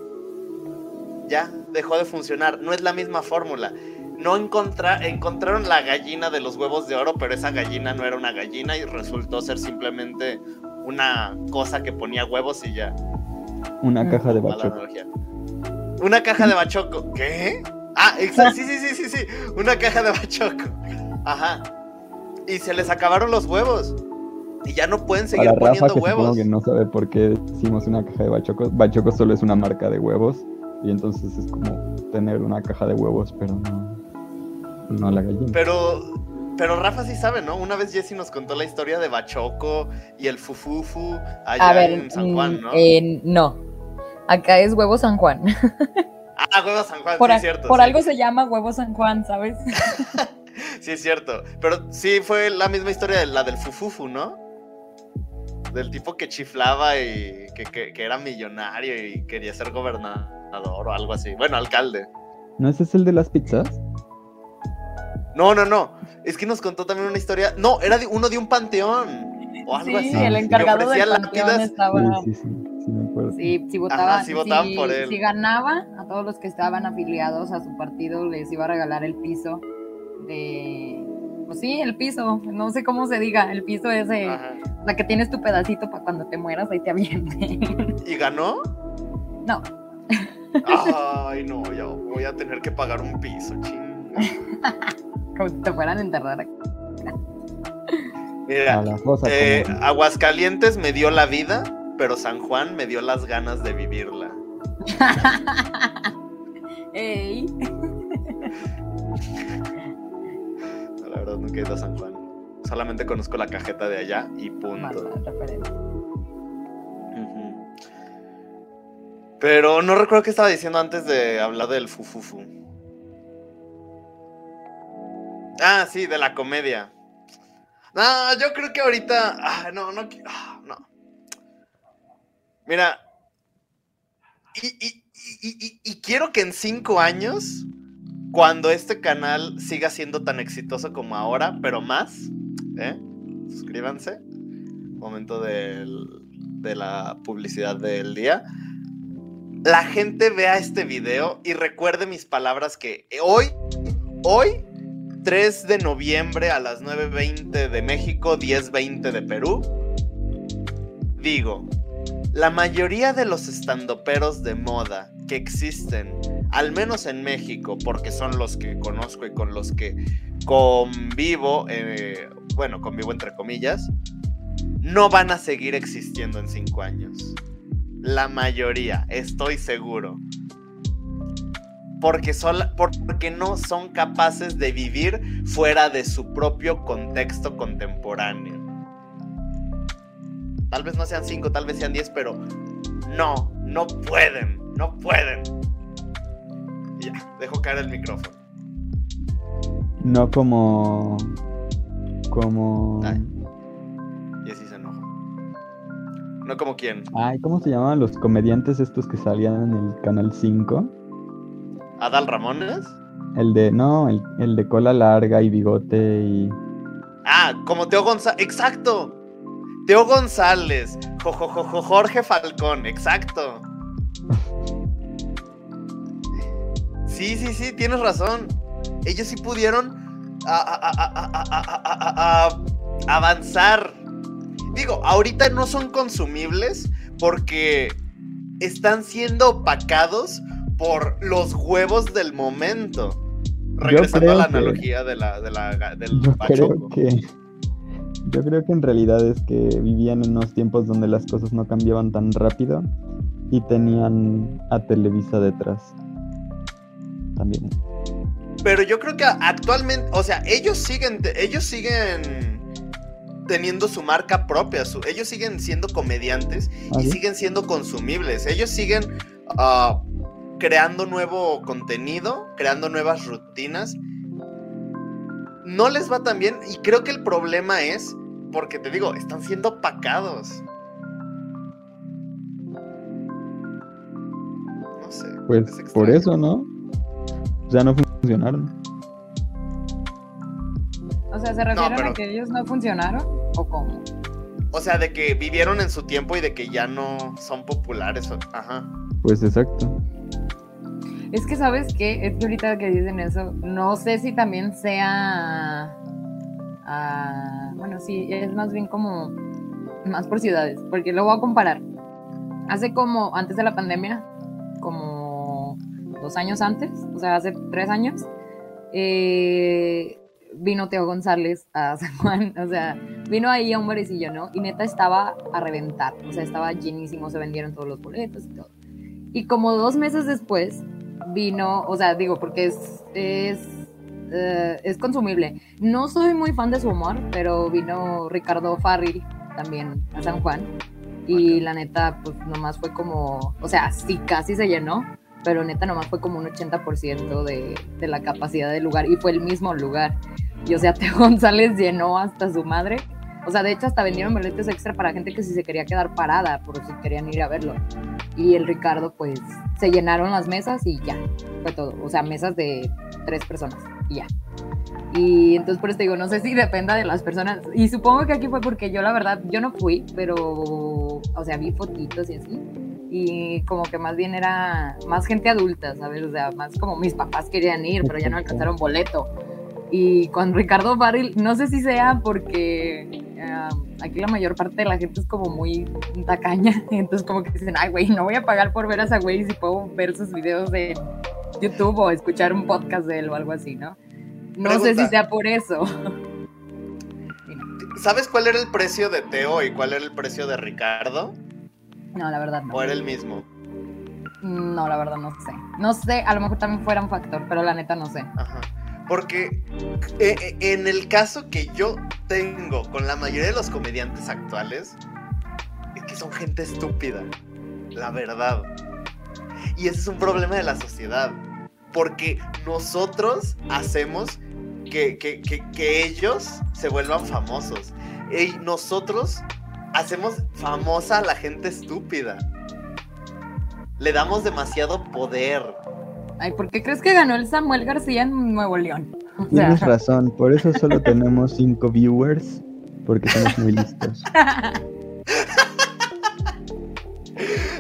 ya dejó de funcionar. No es la misma fórmula. No encontra- encontraron la gallina de los huevos de oro, pero esa gallina no era una gallina y resultó ser simplemente una cosa que ponía huevos y ya. Una caja de. Una caja de bachoco. ¿Qué? Ah, exacto. Sí, sí, sí, sí, sí. Una caja de bachoco. Ajá. Y se les acabaron los huevos. Y ya no pueden seguir Para Rafa, poniendo que supongo huevos. que no sabe por qué decimos una caja de bachocos. Bachocos solo es una marca de huevos. Y entonces es como tener una caja de huevos, pero no, no la gallina. Pero, pero Rafa sí sabe, ¿no? Una vez Jessy nos contó la historia de Bachoco y el Fufufu allá A ver, en San Juan, mm, ¿no? eh, no. Acá es huevo San Juan. Ah, huevo San Juan, Por, sí a- es cierto. por sí. algo se llama huevo San Juan, ¿sabes? Sí es cierto. Pero sí fue la misma historia de la del Fufufu, ¿no? Del tipo que chiflaba y que, que- que era millonario y quería ser gobernador o algo así. Bueno, alcalde. ¿No ese es el de las pizzas? No, no, no. Es que nos contó también una historia. No, era de- uno de un panteón. O algo sí, así. el sí. encargado del panteón lápidas. estaba... Sí, sí, si votaban, si votaban si- por él. si ganaba, a todos los que estaban afiliados a su partido les iba a regalar el piso de... Pues sí, el piso, no sé cómo se diga, el piso ese, Ajá. la que tienes tu pedacito para cuando te mueras, ahí te aviente. ¿Y ganó? No, Ay, no, ya voy a tener que pagar un piso, chinga. como si te fueran a enterrar. Mira, A eh, Aguascalientes me dio la vida, pero San Juan me dio las ganas de vivirla. Ey. La verdad, nunca he ido a San Juan. Solamente conozco la cajeta de allá y punto. Pero no recuerdo qué estaba diciendo antes de hablar del fufufu. Ah, sí, de la comedia. No, yo creo que ahorita. Ah, no, no. ah, no. Mira. Y, y- y- y- quiero que en cinco años, cuando este canal siga siendo tan exitoso como ahora, pero más, ¿eh? Suscríbanse. Momento del- de la publicidad del día. La gente vea este video y recuerde mis palabras que hoy, hoy, 3 de noviembre a las 9.20 de México, 10.20 de Perú, digo, la mayoría de los estandoperos de moda que existen, al menos en México, porque son los que conozco y con los que convivo, eh, bueno, convivo entre comillas, no van a seguir existiendo en cinco años. La mayoría, estoy seguro. Porque, porque no son capaces de vivir fuera de su propio contexto contemporáneo. Tal vez no sean cinco, tal vez sean diez, pero no, no pueden, no pueden. Ya, dejo caer el micrófono. No como. Como. Ay. Y así se enoja. No como quién. Ay, ¿cómo se llamaban los comediantes estos que salían en el canal 5? ¿Adal Ramones? El de. No, el, el de cola larga y bigote y. Ah, como Teo González. ¡Exacto! Teo González, jo, Jorge Falcón, exacto. Sí, sí, sí, tienes razón. Ellos sí pudieron avanzar. Digo, ahorita no son consumibles porque están siendo opacados por los huevos del momento. Regresando a la analogía del yo yo creo que en realidad es que vivían en unos tiempos donde las cosas no cambiaban tan rápido y tenían a Televisa detrás. También. Pero yo creo que actualmente, o sea, ellos siguen, ellos siguen teniendo su marca propia, su- ellos siguen siendo comediantes ¿Ah, y siguen siendo consumibles. Ellos siguen ah, creando nuevo contenido, creando nuevas rutinas. No les va tan bien y creo que el problema es porque te digo, están siendo opacados. No sé. Pues es por eso, ¿no? Ya no funcionaron. O sea, ¿se refieren pero- a que ellos no funcionaron? ¿O cómo? O sea, de que vivieron en su tiempo y de que ya no son populares. Ajá. Pues exacto. Es que, ¿sabes qué? Es que ahorita que dicen eso, no sé si también sea. ah, bueno, sí, es más bien como. Más por ciudades, porque lo voy a comparar. Hace como, antes de la pandemia, como dos años antes, o sea, hace tres años, eh, vino Teo González a San Juan, o sea, vino ahí a un barecillo, ¿no? Y neta estaba a reventar, o sea, estaba llenísimo, se vendieron todos los boletos y todo. Y como dos meses después vino, o sea, digo, porque es, es, eh, es consumible. No soy muy fan de su humor, pero vino Ricardo Farril también a San Juan. Y la neta, pues nomás fue como, o sea, sí, casi se llenó, pero neta nomás fue como un 80% de, de la capacidad del lugar y fue el mismo lugar. Y o sea, Teo González llenó hasta su madre. O sea, de hecho hasta vendieron boletos extra para gente que si se quería quedar parada, por si querían ir a verlo. Y el Ricardo, pues, se llenaron las mesas y ya, fue todo. O sea, mesas de tres personas y ya. Y entonces por eso te digo, no sé si dependa de las personas. Y supongo que aquí fue porque yo la verdad, yo no fui, pero, o sea, vi fotitos y así. Y como que más bien era más gente adulta, ¿sabes? O sea, más como mis papás querían ir, pero ya no alcanzaron boleto. Y con Ricardo Barril, no sé si sea porque eh, aquí la mayor parte de la gente es como muy tacaña, entonces como que dicen, ay, güey, no voy a pagar por ver a esa güey si puedo ver sus videos de YouTube o escuchar un podcast de él o algo así, ¿no? No sé Pregunta. si sea por eso. ¿Sabes cuál era el precio de Teo y cuál era el precio de Ricardo? No, la verdad no. ¿O era el mismo? No, la verdad no sé. No sé, a lo mejor también fuera un factor, pero la neta no sé. Ajá. Porque eh, eh, en el caso que yo tengo con la mayoría de los comediantes actuales, es que son gente estúpida, la verdad. Y ese es un problema de la sociedad. Porque nosotros hacemos que, que- que- que ellos se vuelvan famosos. Y nosotros hacemos famosa a la gente estúpida. Le damos demasiado poder. Ay, ¿por qué crees que ganó el Samuel García en Nuevo León? O sea, Tienes razón, por eso solo tenemos cinco viewers, porque somos muy listos.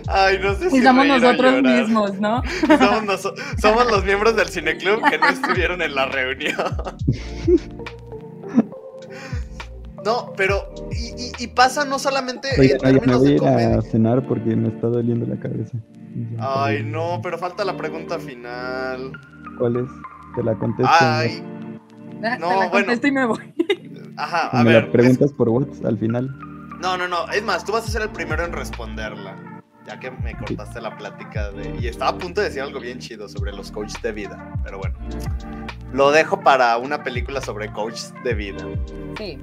Ay, no sé si y somos nosotros mismos, ¿no? Somos, noso- somos los miembros del cineclub que no estuvieron en la reunión. No, pero y, y- y pasa no solamente en oigan, me voy a ir a cenar porque me está doliendo la cabeza. Ay, no, pero falta la pregunta final. ¿Cuál es? Te la contesto. Ay, Te No, la bueno. contesto y me voy. ajá, a me ver. la preguntas por WhatsApp al final. no, no, no. Es más, tú vas a ser el primero en responderla. Ya que me cortaste la plática de. Y estaba a punto de decir algo bien chido sobre los coaches de vida. Pero bueno. Lo dejo para una película sobre coaches de vida. Sí.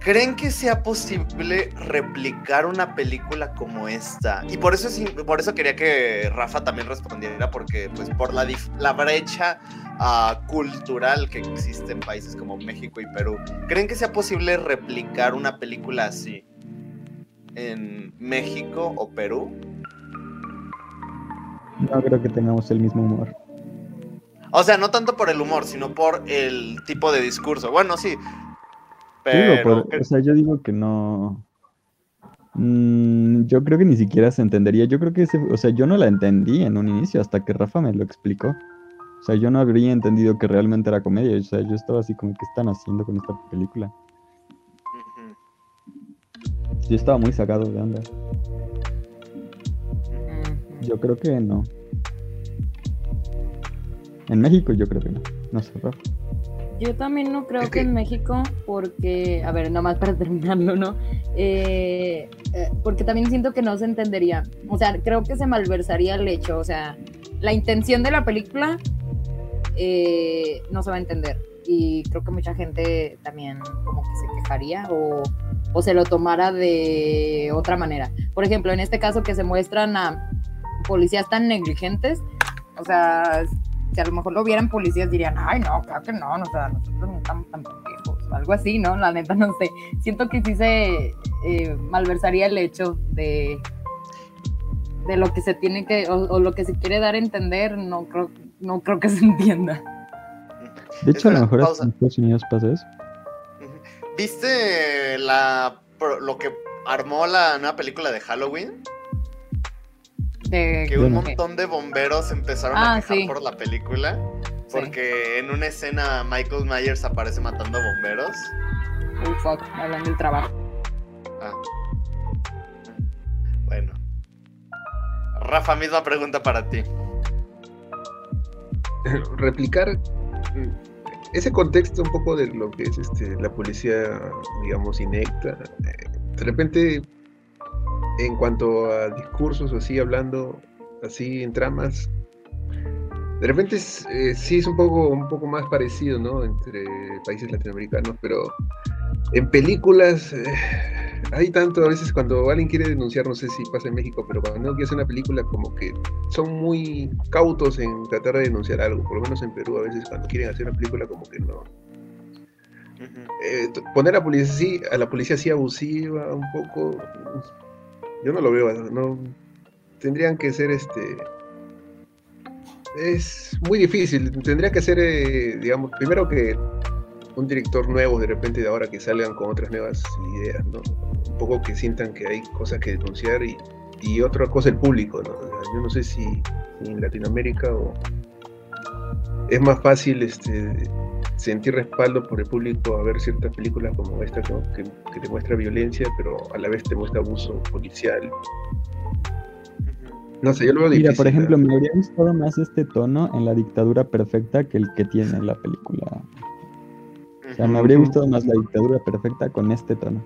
¿Creen que sea posible replicar una película como esta? Y por eso, por eso quería que Rafa también respondiera, porque pues por la, la brecha ah, cultural que existe en países como México y Perú, ¿creen que sea posible replicar una película así en México o Perú? No creo que tengamos el mismo humor. O sea, no tanto por el humor, sino por el tipo de discurso. Bueno, sí. Pero... o sea, yo digo que no. Mm, yo creo que ni siquiera se entendería. Yo creo que ese, o sea, yo no la entendí en un inicio hasta que Rafa me lo explicó. O sea, yo no habría entendido que realmente era comedia. O sea, yo estaba así como, ¿qué están haciendo con esta película? Yo estaba muy sacado de onda. Yo creo que no. En México yo creo que no. No sé, Rafa. Yo también no creo Es que... que- en México, porque, a ver, nomás para terminarlo, ¿no? Eh, eh, porque también siento que no se entendería. O sea, creo que se malversaría el hecho. O sea, la intención de la película eh, no se va a entender. Y creo que mucha gente también como que se quejaría o, o se lo tomara de otra manera. Por ejemplo, en este caso que se muestran a policías tan negligentes, o sea, si a lo mejor lo vieran policías dirían, ay, no, claro que no, no, o sea, nosotros no estamos tan pendejos, o algo así, ¿no? La neta no sé. Siento que sí se eh, malversaría el hecho de, de lo que se tiene que, o, o lo que se quiere dar a entender, no creo, no creo que se entienda. De hecho, a lo mejor pausa. en Estados Unidos pasa eso. ¿Viste la, pro- lo que armó la nueva película de Halloween? De, Que un montón de bomberos empezaron Ah, a quejar sí. por la película. Sí. Porque en una escena Michael Myers aparece matando bomberos. Uy, fuck, hablando del trabajo. Ah. Bueno. Rafa, misma pregunta para ti. replicar. mm, ese contexto un poco de lo que es este, la policía, digamos, inecta, eh, de repente, en cuanto a discursos o así, hablando así en tramas, de repente eh, sí es un poco, un poco más parecido, ¿no? Entre países latinoamericanos, pero en películas eh, hay tanto, a veces cuando alguien quiere denunciar, no sé si pasa en México, pero cuando quiere hacer una película como que son muy cautos en tratar de denunciar algo, por lo menos en Perú a veces cuando quieren hacer una película como que no. Eh, poner a, policía, a la policía así abusiva un poco, yo no lo veo, no tendrían que ser este es muy difícil. Tendría que ser, eh, digamos, primero que un director nuevo de repente de ahora que salgan con otras nuevas ideas, ¿no? Un poco que sientan que hay cosas que denunciar y, y otra cosa el público, ¿no? Yo no sé si, en Latinoamérica o es más fácil este, sentir respaldo por el público a ver ciertas películas como esta que, que, te muestra violencia, pero a la vez te muestra abuso policial no sé, yo lo veo Mira, por ejemplo, me habría gustado más este tono en la dictadura perfecta que el que tiene la película. O sea, me habría gustado más la dictadura perfecta con este tono.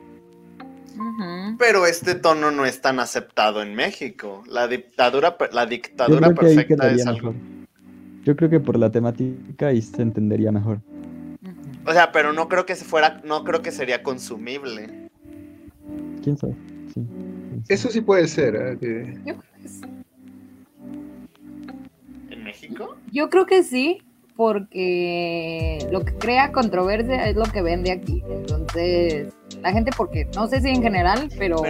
Pero este tono no es tan aceptado en México. La dictadura, la dictadura perfecta es algo. Yo creo que por la temática ahí se entendería mejor. O sea, pero no creo que se fuera, no creo que sería consumible. ¿Quién sabe? Sí. Eso sí puede ser. ¿eh? Yo creo que sí. Yo creo que sí, porque lo que crea controversia es lo que vende aquí. Entonces, la gente, porque no sé si en general, pero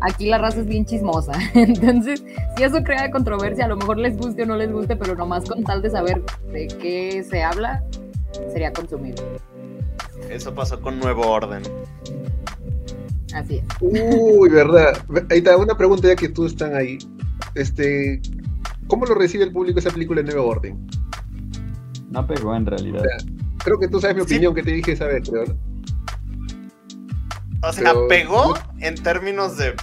aquí la raza es bien chismosa. Entonces, si eso crea controversia, a lo mejor les guste o no les guste, pero nomás con tal de saber de qué se habla, sería consumido. Eso pasó con Nuevo Orden. Así es. Uy, verdad. Ahí está, una pregunta ya que tú están ahí. Este, ¿Cómo lo recibe el público esa película en Nuevo Orden? No pegó en realidad. creo que tú sabes mi opinión que te dije esa vez, creo. O sea, pegó en términos de,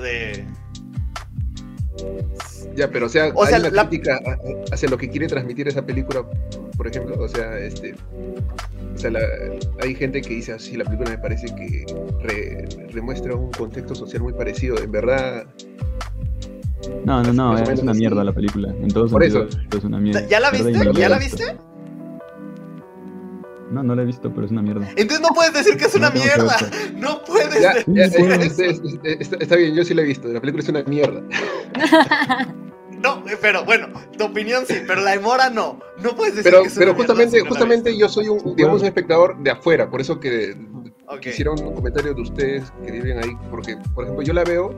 de. Ya, pero o sea, hay una crítica hacia lo que quiere transmitir esa película, por ejemplo. O sea, este. O sea, hay gente que dice así, la película me parece que remuestra un contexto social muy parecido. En verdad, no, no, no, es, una mierda la película. En todos Por eso. es una mierda. ¿Ya la viste? ¿Ya la viste? No, no la he visto, pero es una mierda. Entonces no puedes decir que es una mierda. No puedes. decir. está, bien, yo sí la he visto. La película es una mierda. No, pero bueno, tu opinión sí, pero la de Mora no. No puedes decir pero, que es Pero justamente, justamente yo soy un, digamos, un espectador de afuera, por eso que hicieron un comentario de ustedes que viven ahí, porque, por ejemplo, yo la veo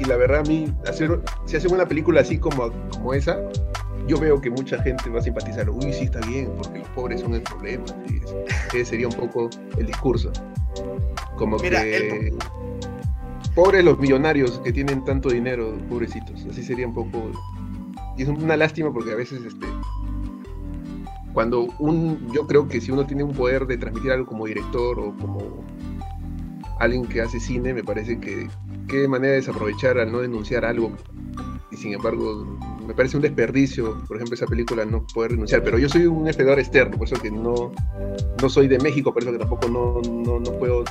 y la verdad a mí, hacer, si hacen una película así como, como esa, yo veo que mucha gente va a simpatizar, uy, sí está bien, porque los pobres son el problema. Ese sería un poco el discurso. Como que pobres los millonarios que tienen tanto dinero, pobrecitos. Así sería un poco. Y es una lástima porque a veces este cuando un yo creo que si uno tiene un poder de transmitir algo como director o como alguien que hace cine, me parece que qué manera de desaprovechar al no denunciar algo y sin embargo me parece un desperdicio, por ejemplo, esa película no poder denunciar, pero yo soy un espectador externo, por eso que no, no soy de México, por eso que tampoco no, no, no puedo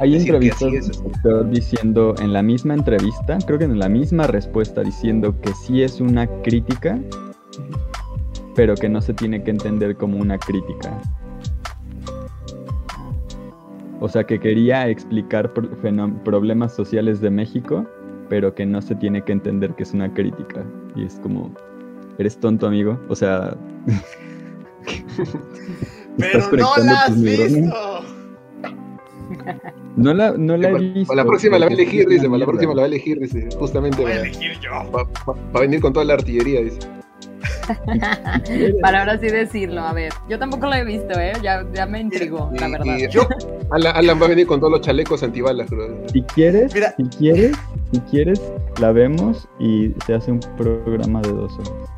Hay entrevistas diciendo en la misma entrevista, creo que en la misma respuesta diciendo que sí es una crítica, pero que no se tiene que entender como una crítica. O sea, que quería explicar problemas sociales de México, pero que no se tiene que entender que es una crítica. Y es como, eres tonto, amigo. O sea... pero no la has visto. No la, no la he visto. La próxima la va a elegir, dice. La próxima la va a elegir, dice. Justamente. Voy a elegir yo. Va, a venir con toda la artillería, dice. Para ahora sí decirlo, a ver. Yo tampoco lo he visto, ¿eh? Ya, ya me intrigó, la verdad. yo... Alan, va a venir con todos los chalecos antibalas, Si quieres, si quieres, si quieres, la vemos y se hace un programa de dos horas.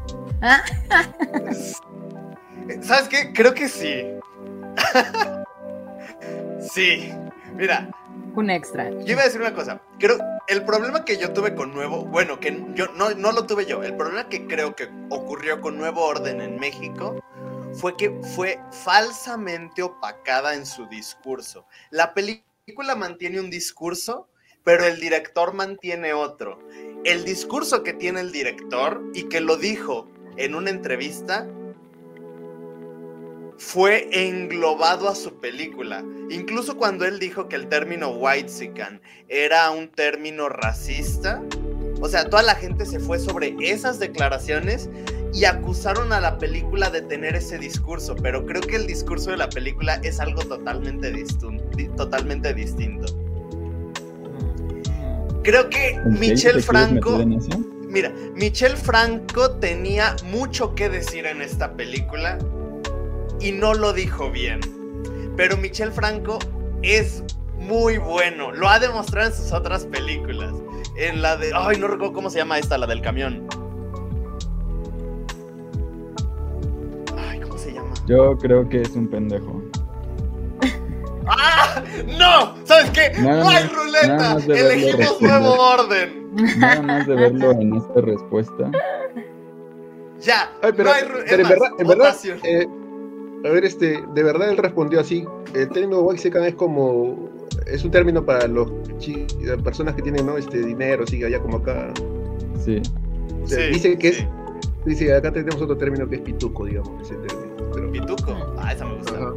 ¿Sabes qué? Creo que sí. sí. Mira, un extra. Yo iba a decir una cosa. Creo, el problema que yo tuve con Nuevo, bueno, que yo no, no lo tuve yo. El problema que creo que ocurrió con Nuevo Orden en México fue que fue falsamente opacada en su discurso. La película mantiene un discurso, pero el director mantiene otro. El discurso que tiene el director y que lo dijo en una entrevista fue englobado a su película. Incluso cuando él dijo que el término whitezican era un término racista, o sea, toda la gente se fue sobre esas declaraciones y acusaron a la película de tener ese discurso, pero creo que el discurso de la película es algo totalmente, totalmente distinto. Creo que Michel Franco... Mira, Michel Franco tenía mucho que decir en esta película y no lo dijo bien. Pero Michel Franco es muy bueno. Lo ha demostrado en sus otras películas. En la de. Ay, no recuerdo cómo se llama esta, la del camión. Ay, ¿cómo se llama? Yo creo que es un pendejo. ¡Ah! ¡No! ¿Sabes qué? ¡No hay ruleta! Elegimos nuevo orden. Nada más de verlo en esta respuesta. Ya. pero, no hay pero en verdad, en verdad eh, a ver, este, de verdad él respondió así. El término Waxican es como. Es un término para los personas que tienen ¿no? este, dinero, sigue allá como acá. Sí. dice que es. Dice, acá tenemos otro término que es pituco, digamos, ese término. ¿Pituco? Ah, esa me gusta.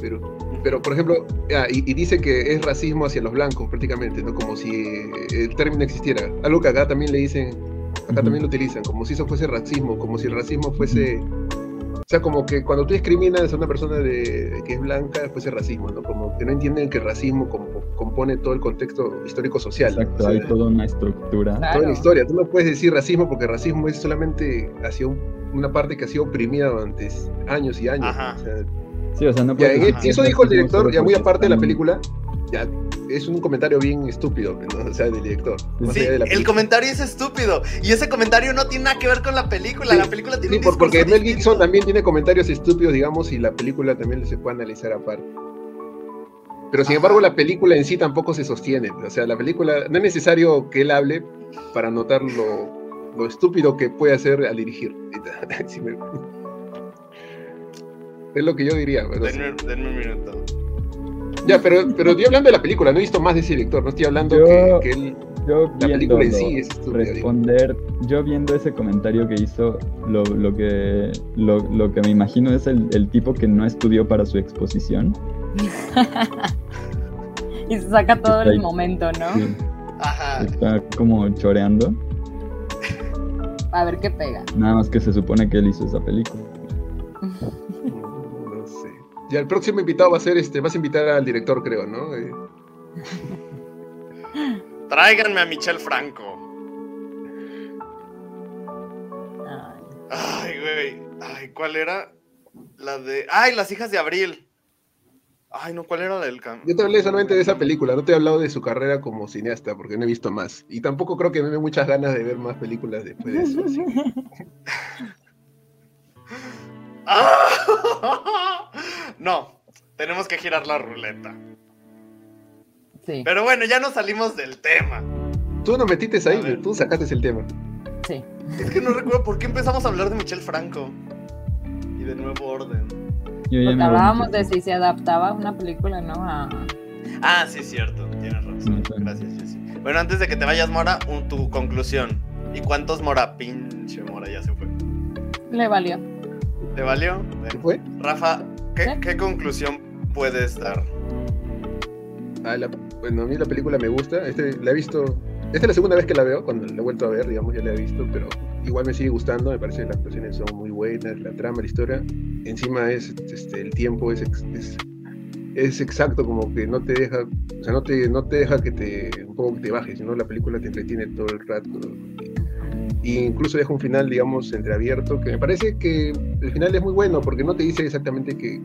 Pero, pero, por ejemplo, ah, y, dice que es racismo hacia los blancos prácticamente, ¿no? Como si el término existiera. Algo que acá también le dicen, acá también lo utilizan, como si eso fuese racismo, como si el racismo fuese... O sea, como que cuando tú discriminas a una persona de, que es blanca, fuese racismo, ¿no? Como que no entienden que el racismo compone todo el contexto histórico-social. Exacto, hay toda una estructura. Toda una historia. Tú no puedes decir racismo porque racismo es solamente hacia una parte que ha sido oprimida durante años y años. Ajá. O sea, Sí, o sea, no eso dijo el director, ya muy aparte de la película, ya es un comentario bien estúpido, o sea, del director. Sí, el comentario es estúpido. Y ese comentario no tiene nada que ver con la película. la película tiene sí, porque Mel Gibson también tiene comentarios estúpidos, digamos, y la película también se puede analizar aparte. Pero sin embargo, la película en sí tampoco se sostiene. O sea, la película no es necesario que él hable para notar lo, lo estúpido que puede hacer al dirigir. Es lo que yo diría. denme, un minuto. Ya, pero, pero estoy hablando de la película, no he visto más de ese director, no estoy hablando que, él, la película en sí es Responder, yo viendo ese comentario que hizo, lo, lo que, lo, lo, que me imagino es el, el, tipo que no estudió para su exposición. y se saca todo el momento, ¿no? Ajá. Está como choreando. A ver qué pega. Nada más que se supone que él hizo esa película. Y el próximo invitado va a ser este, vas a invitar al director, creo, ¿no? Eh. Tráiganme a Michel Franco. Ay, güey. Ay, ¿cuál era? La de. Ay, las hijas de Abril. Ay, no, ¿cuál era la del cambio? Yo te hablé solamente de esa película, no te he hablado de su carrera como cineasta, porque no he visto más. Y tampoco creo que me dé muchas ganas de ver más películas después de eso. no, tenemos que girar la ruleta. Sí. Pero bueno, ya no salimos del tema. Tú no metiste ahí, tú sacaste el tema. Sí. Es que no recuerdo por qué empezamos a hablar de Michel Franco. Y de nuevo orden. Porque hablábamos de si se adaptaba una película, ¿no? Ah, sí, es cierto. Tienes razón. Gracias, Jessy. Bueno, antes de que te vayas, Mora, tu conclusión. ¿Y cuántos Mora? Pinche Mora, ya se fue. Le valió. ¿Te valió? ¿Qué fue? Rafa, ¿qué, conclusión puedes dar? Ah, bueno, a mí la película me gusta. Este, la he visto. Esta es la segunda vez que la veo, cuando la he vuelto a ver, digamos, ya la he visto, pero igual me sigue gustando. Me parece que las actuaciones son muy buenas, la trama, la historia. Encima es este, el tiempo es, es, es, exacto, como que no te deja, o sea, no te, no te deja que te un poco que te bajes, sino la película te entretiene todo el rato incluso deja un final, digamos, entreabierto, que me parece que el final es muy bueno porque no te dice exactamente que...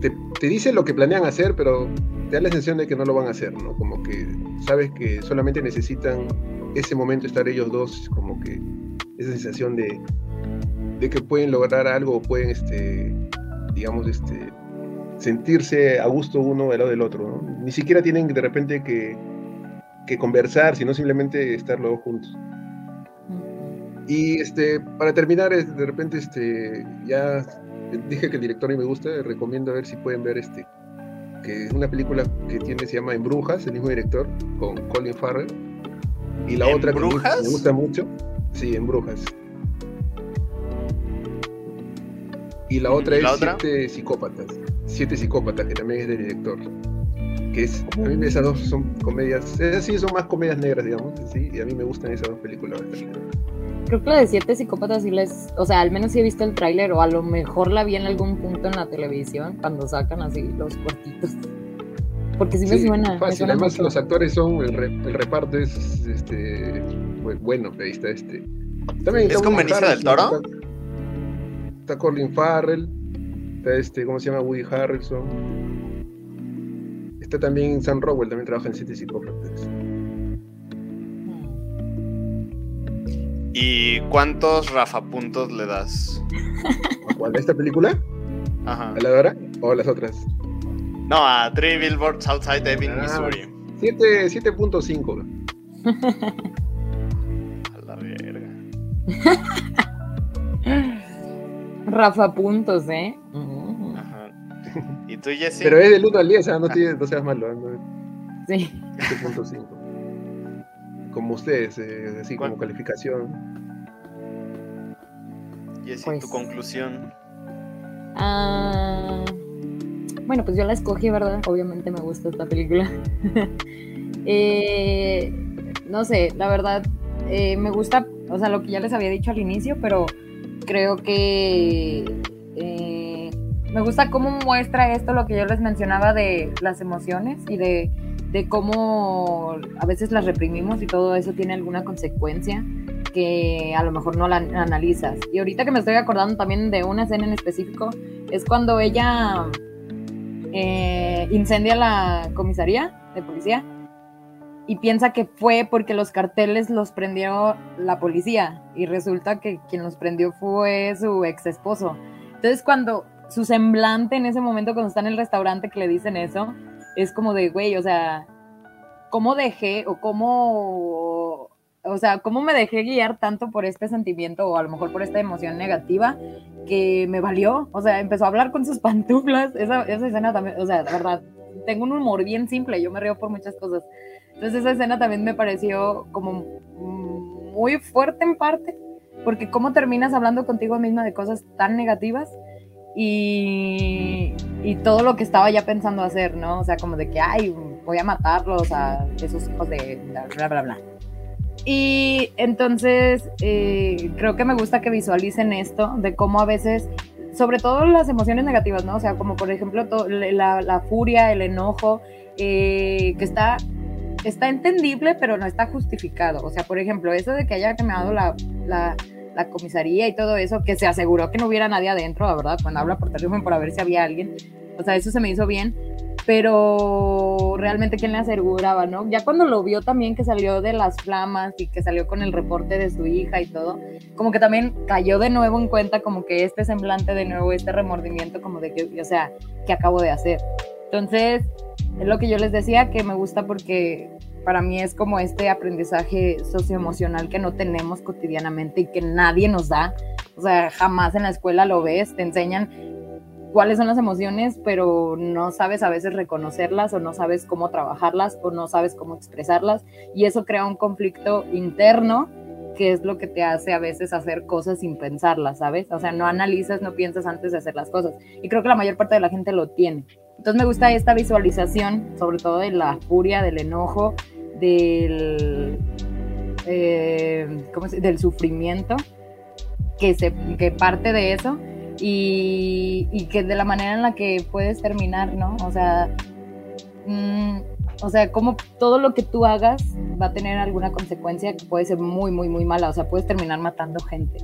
Te, dice lo que planean hacer, pero te da la sensación de que no lo van a hacer, ¿no? Como que sabes que solamente necesitan ese momento estar ellos dos, como que esa sensación de, de que pueden lograr algo o pueden, este, digamos, este, sentirse a gusto uno al lado del otro, ¿no? Ni siquiera tienen de repente que, que conversar, sino simplemente estar luego juntos. Y este, para terminar, de repente, este, ya dije que el director a mí me gusta, recomiendo a ver si pueden ver este, que es una película que tiene, se llama En Brujas, el mismo director, con Colin Farrell. Y la ¿En otra Brujas? que me gusta mucho, sí, En Brujas. Y la otra ¿Y la es otra? Siete Psicópatas. Siete Psicópatas, que también es del director. Que es, a mí esas dos son comedias, esas sí son más comedias negras, digamos, sí, y a mí me gustan esas dos películas bastante. Creo que la de siete psicópatas sí les, o sea, al menos sí he visto el tráiler o a lo mejor la vi en algún punto en la televisión cuando sacan así los cortitos. Porque sí me Sí, suena. me Fácil, suena además mucho. los actores son, el, re- el reparto es este bu- bueno, ahí está este. También ¿Es está con Benicio del Toro? Está, está Colin Farrell, está este, ¿cómo se llama? Woody Harrelson. Está también Sam Rockwell, también trabaja en Siete Psicópatas. ¿Y cuántos Rafa puntos le das? ¿A cuál? ¿A esta película? Ajá. ¿A la de ahora? ¿O a las otras? No, a Three Billboards Outside Ebbing, Ah. Missouri. Siete- 7.5. A la verga. Rafa Puntos, ¿eh? Mm. ¿Y tú, Jesse? Pero es del 1 al 10, ah, no, tiene- no seas malo. No, Sí. 7.5. Como ustedes, eh, así ¿Cuál? como calificación. Jesse, Pues- tu conclusión. Ah, bueno, pues yo la escogí, ¿verdad? Obviamente me gusta esta película. Eh, no sé, la verdad, eh, me gusta, o sea, lo que ya les había dicho al inicio, pero creo que me gusta cómo muestra esto lo que yo les mencionaba de las emociones y de, de cómo a veces las reprimimos y todo eso tiene alguna consecuencia que a lo mejor no la analizas. Y ahorita que me estoy acordando también de una escena en específico, es cuando ella eh, incendia la comisaría de policía y piensa que fue porque los carteles los prendió la policía y resulta que quien los prendió fue su ex esposo. Entonces cuando su semblante en ese momento cuando está en el restaurante que le dicen eso, es como de, güey, o sea, ¿cómo dejé o cómo, o sea, cómo me dejé guiar tanto por este sentimiento o a lo mejor por esta emoción negativa que me valió? O sea, empezó a hablar con sus pantuflas, esa, esa escena también, o sea, de verdad, tengo un humor bien simple, yo me río por muchas cosas. Entonces esa escena también me pareció como muy fuerte en parte, porque cómo terminas hablando contigo misma de cosas tan negativas y, todo lo que estaba ya pensando hacer, ¿no? O sea, como de que, ay, voy a matarlos a esos hijos de bla, bla, bla. Y entonces eh, creo que me gusta que visualicen esto, de cómo a veces, sobre todo las emociones negativas, ¿no? O sea, como por ejemplo la furia, el enojo, eh, que está está entendible, pero no está justificado. O sea, por ejemplo, eso de que haya quemado la, la, la comisaría y todo eso, que se aseguró que no hubiera nadie adentro, la verdad, cuando habla por teléfono para ver si había alguien. O sea, eso se me hizo bien, pero realmente quién le aseguraba, ¿no? Ya cuando lo vio también que salió de las flamas y que salió con el reporte de su hija y todo, como que también cayó de nuevo en cuenta como que este semblante de nuevo, este remordimiento como de que, o sea, ¿qué acabo de hacer? Entonces, es lo que yo les decía, que me gusta porque para mí es como este aprendizaje socioemocional que no tenemos cotidianamente y que nadie nos da. O sea, jamás en la escuela lo ves, te enseñan cuáles son las emociones, pero no sabes a veces reconocerlas o no sabes cómo trabajarlas o no sabes cómo expresarlas y eso crea un conflicto interno que es lo que te hace a veces hacer cosas sin pensarlas, ¿sabes? O sea, no analizas, no piensas antes de hacer las cosas. Y creo que la mayor parte de la gente lo tiene. Entonces me gusta esta visualización, sobre todo de la furia, del enojo, del, eh, ¿cómo se- del sufrimiento, que, se, que parte de eso y, y que de la manera en la que puedes terminar, ¿no? O sea, mm, o sea, como todo lo que tú hagas va a tener alguna consecuencia que puede ser muy, muy, muy mala. O sea, puedes terminar matando gente.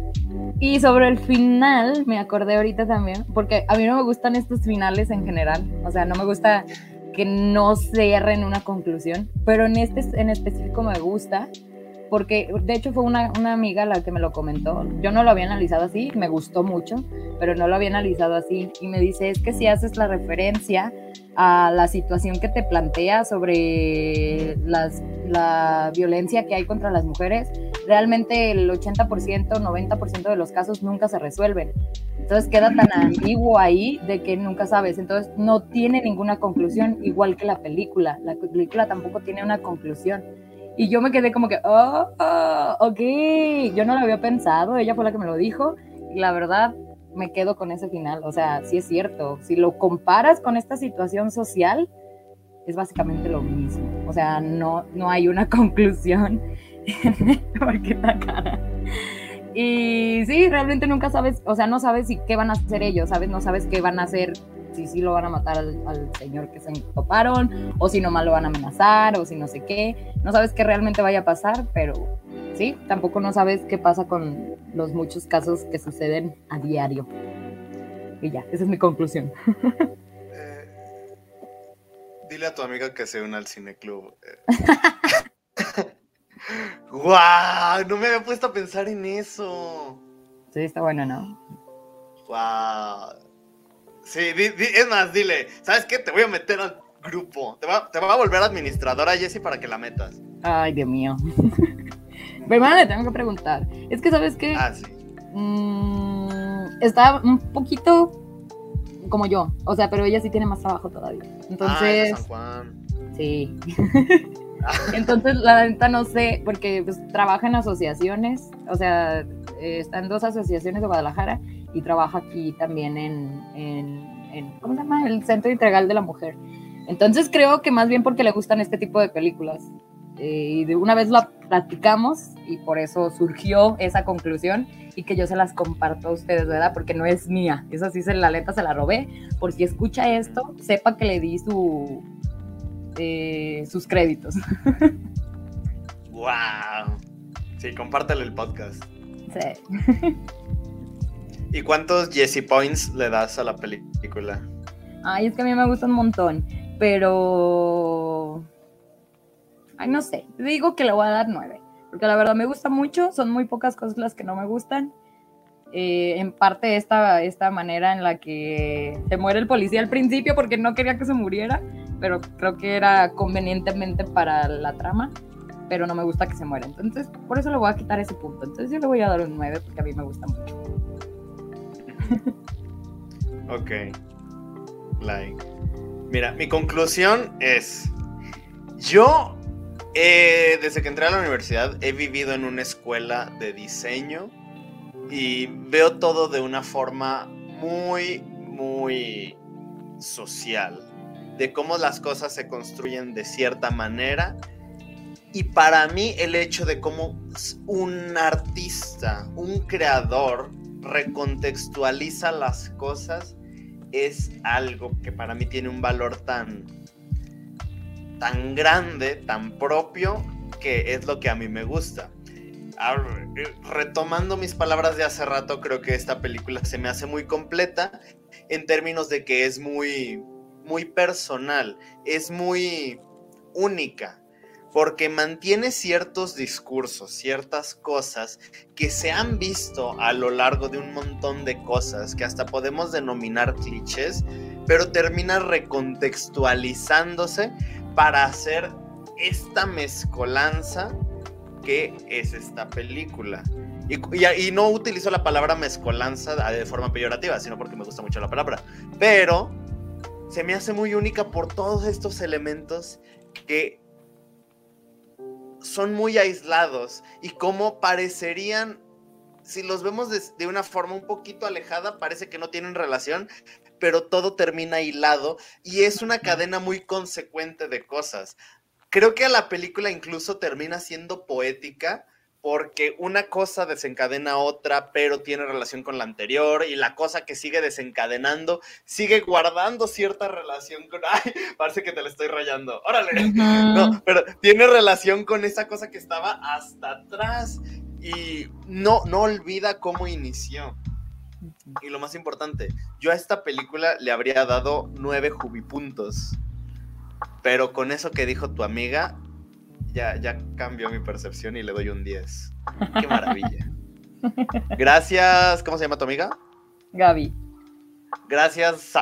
Y sobre el final, me acordé ahorita también, porque a mí no me gustan estos finales en general. O sea, no me gusta que no cierren una conclusión, pero en este en específico me gusta porque de hecho fue una, una amiga la que me lo comentó. Yo no lo había analizado así, me gustó mucho, pero no lo había analizado así. Y me dice, es que si haces la referencia a la situación que te plantea sobre las, la violencia que hay contra las mujeres, realmente el 80%, 90% de los casos nunca se resuelven. Entonces queda tan ambiguo ahí de que nunca sabes. Entonces no tiene ninguna conclusión, igual que la película. La película tampoco tiene una conclusión. Y yo me quedé como que, oh, oh, ok, yo no lo había pensado, ella fue la que me lo dijo. Y la verdad, me quedo con ese final. O sea, sí es cierto. Si lo comparas con esta situación social, es básicamente lo mismo. O sea, no, no hay una conclusión. Porque está cara. Y sí, realmente nunca sabes, o sea, no sabes si qué van a hacer ellos, ¿sabes? No sabes qué van a hacer, si sí lo van a matar al, señor que se toparon, o si nomás lo van a amenazar, o si no sé qué. No sabes qué realmente vaya a pasar, pero sí, tampoco no sabes qué pasa con los muchos casos que suceden a diario. Y ya, esa es mi conclusión. Eh, dile a tu amiga que se una al cineclub. ¡Guau! No me había puesto a pensar en eso. Sí, está bueno, ¿no? ¡Guau! Sí, es más, dile, ¿sabes qué? Te voy a meter al grupo. Te va, te a volver administradora, Jessie, para que la metas. Ay, Dios mío. Pero le tengo que preguntar. Es que, ¿sabes qué? Ah, sí. Mm, está un poquito como yo. O sea, pero ella sí tiene más trabajo todavía. Entonces. Ah, San Juan. Sí. Entonces, la neta no sé, porque pues, trabaja en asociaciones, o sea, en dos asociaciones de Guadalajara y trabaja aquí también en, en, ¿cómo se llama? El Centro Integral de la Mujer. Entonces creo que más bien porque le gustan este tipo de películas. Eh, y de una vez la platicamos y por eso surgió esa conclusión y que yo se las comparto a ustedes, ¿verdad? Porque no es mía, esa sí se la lenta se la robé. Por si escucha esto, sepa que le di su, eh, sus créditos. ¡Wow! Sí, compártelo el podcast. Sí. ¿Y cuántos Jesse Points le das a la película? Ay, es que a mí me gusta un montón, pero... Ay, no sé, digo que le voy a dar nueve, porque la verdad me gusta mucho, son muy pocas cosas las que no me gustan. Eh, en parte esta, esta manera en la que se muere el policía al principio porque no quería que se muriera, pero creo que era convenientemente para la trama, pero no me gusta que se muera. Entonces, por eso le voy a quitar ese punto. Entonces yo le voy a dar un 9 porque a mí me gusta mucho. ok. Like. Mira, mi conclusión es, yo eh, desde que entré a la universidad he vivido en una escuela de diseño y veo todo de una forma muy, muy social de cómo las cosas se construyen de cierta manera. Y para mí el hecho de cómo un artista, un creador, recontextualiza las cosas es algo que para mí tiene un valor tan, tan grande, tan propio, que es lo que a mí me gusta. Retomando mis palabras de hace rato, creo que esta película se me hace muy completa en términos de que es muy muy personal, es muy única, porque mantiene ciertos discursos, ciertas cosas que se han visto a lo largo de un montón de cosas que hasta podemos denominar clichés, pero termina recontextualizándose para hacer esta mezcolanza que es esta película. Y, no utilizo la palabra mezcolanza de forma peyorativa, sino porque me gusta mucho la palabra. Pero se me hace muy única por todos estos elementos que son muy aislados y como parecerían, si los vemos de, una forma un poquito alejada, parece que no tienen relación, pero todo termina hilado y es una cadena muy consecuente de cosas. Creo que la película incluso termina siendo poética porque una cosa desencadena otra, pero tiene relación con la anterior, y la cosa que sigue desencadenando sigue guardando cierta relación con. ¡Ay! Parece que te la estoy rayando. ¡Órale! No, pero tiene relación con esa cosa que estaba hasta atrás y no, no olvida cómo inició. Y lo más importante, yo a esta película le habría dado nueve jubipuntos. Pero con eso que dijo tu amiga, ya, ya cambió mi percepción y le doy un 10. Qué maravilla. Gracias, ¿cómo se llama tu amiga? Gaby. Gracias.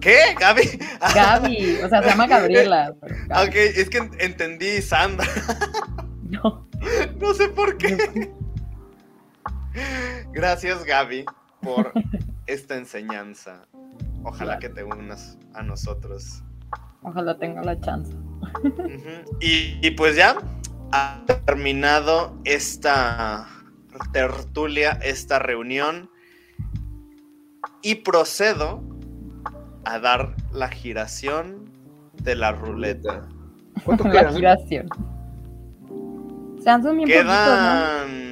¿Qué? ¿Gaby? Gaby, o sea, se llama Gabriela. Ok, es que entendí Sandra. No. No sé por qué. Gracias, Gaby, por esta enseñanza. Ojalá que te unas a nosotros. Ojalá tenga la chance. Y, y pues ya ha terminado esta tertulia, esta reunión. Y procedo a dar la giración de la ruleta. ¿Cuánto La quedan? giración. Se han sumido un poquito, ¿no? Quedan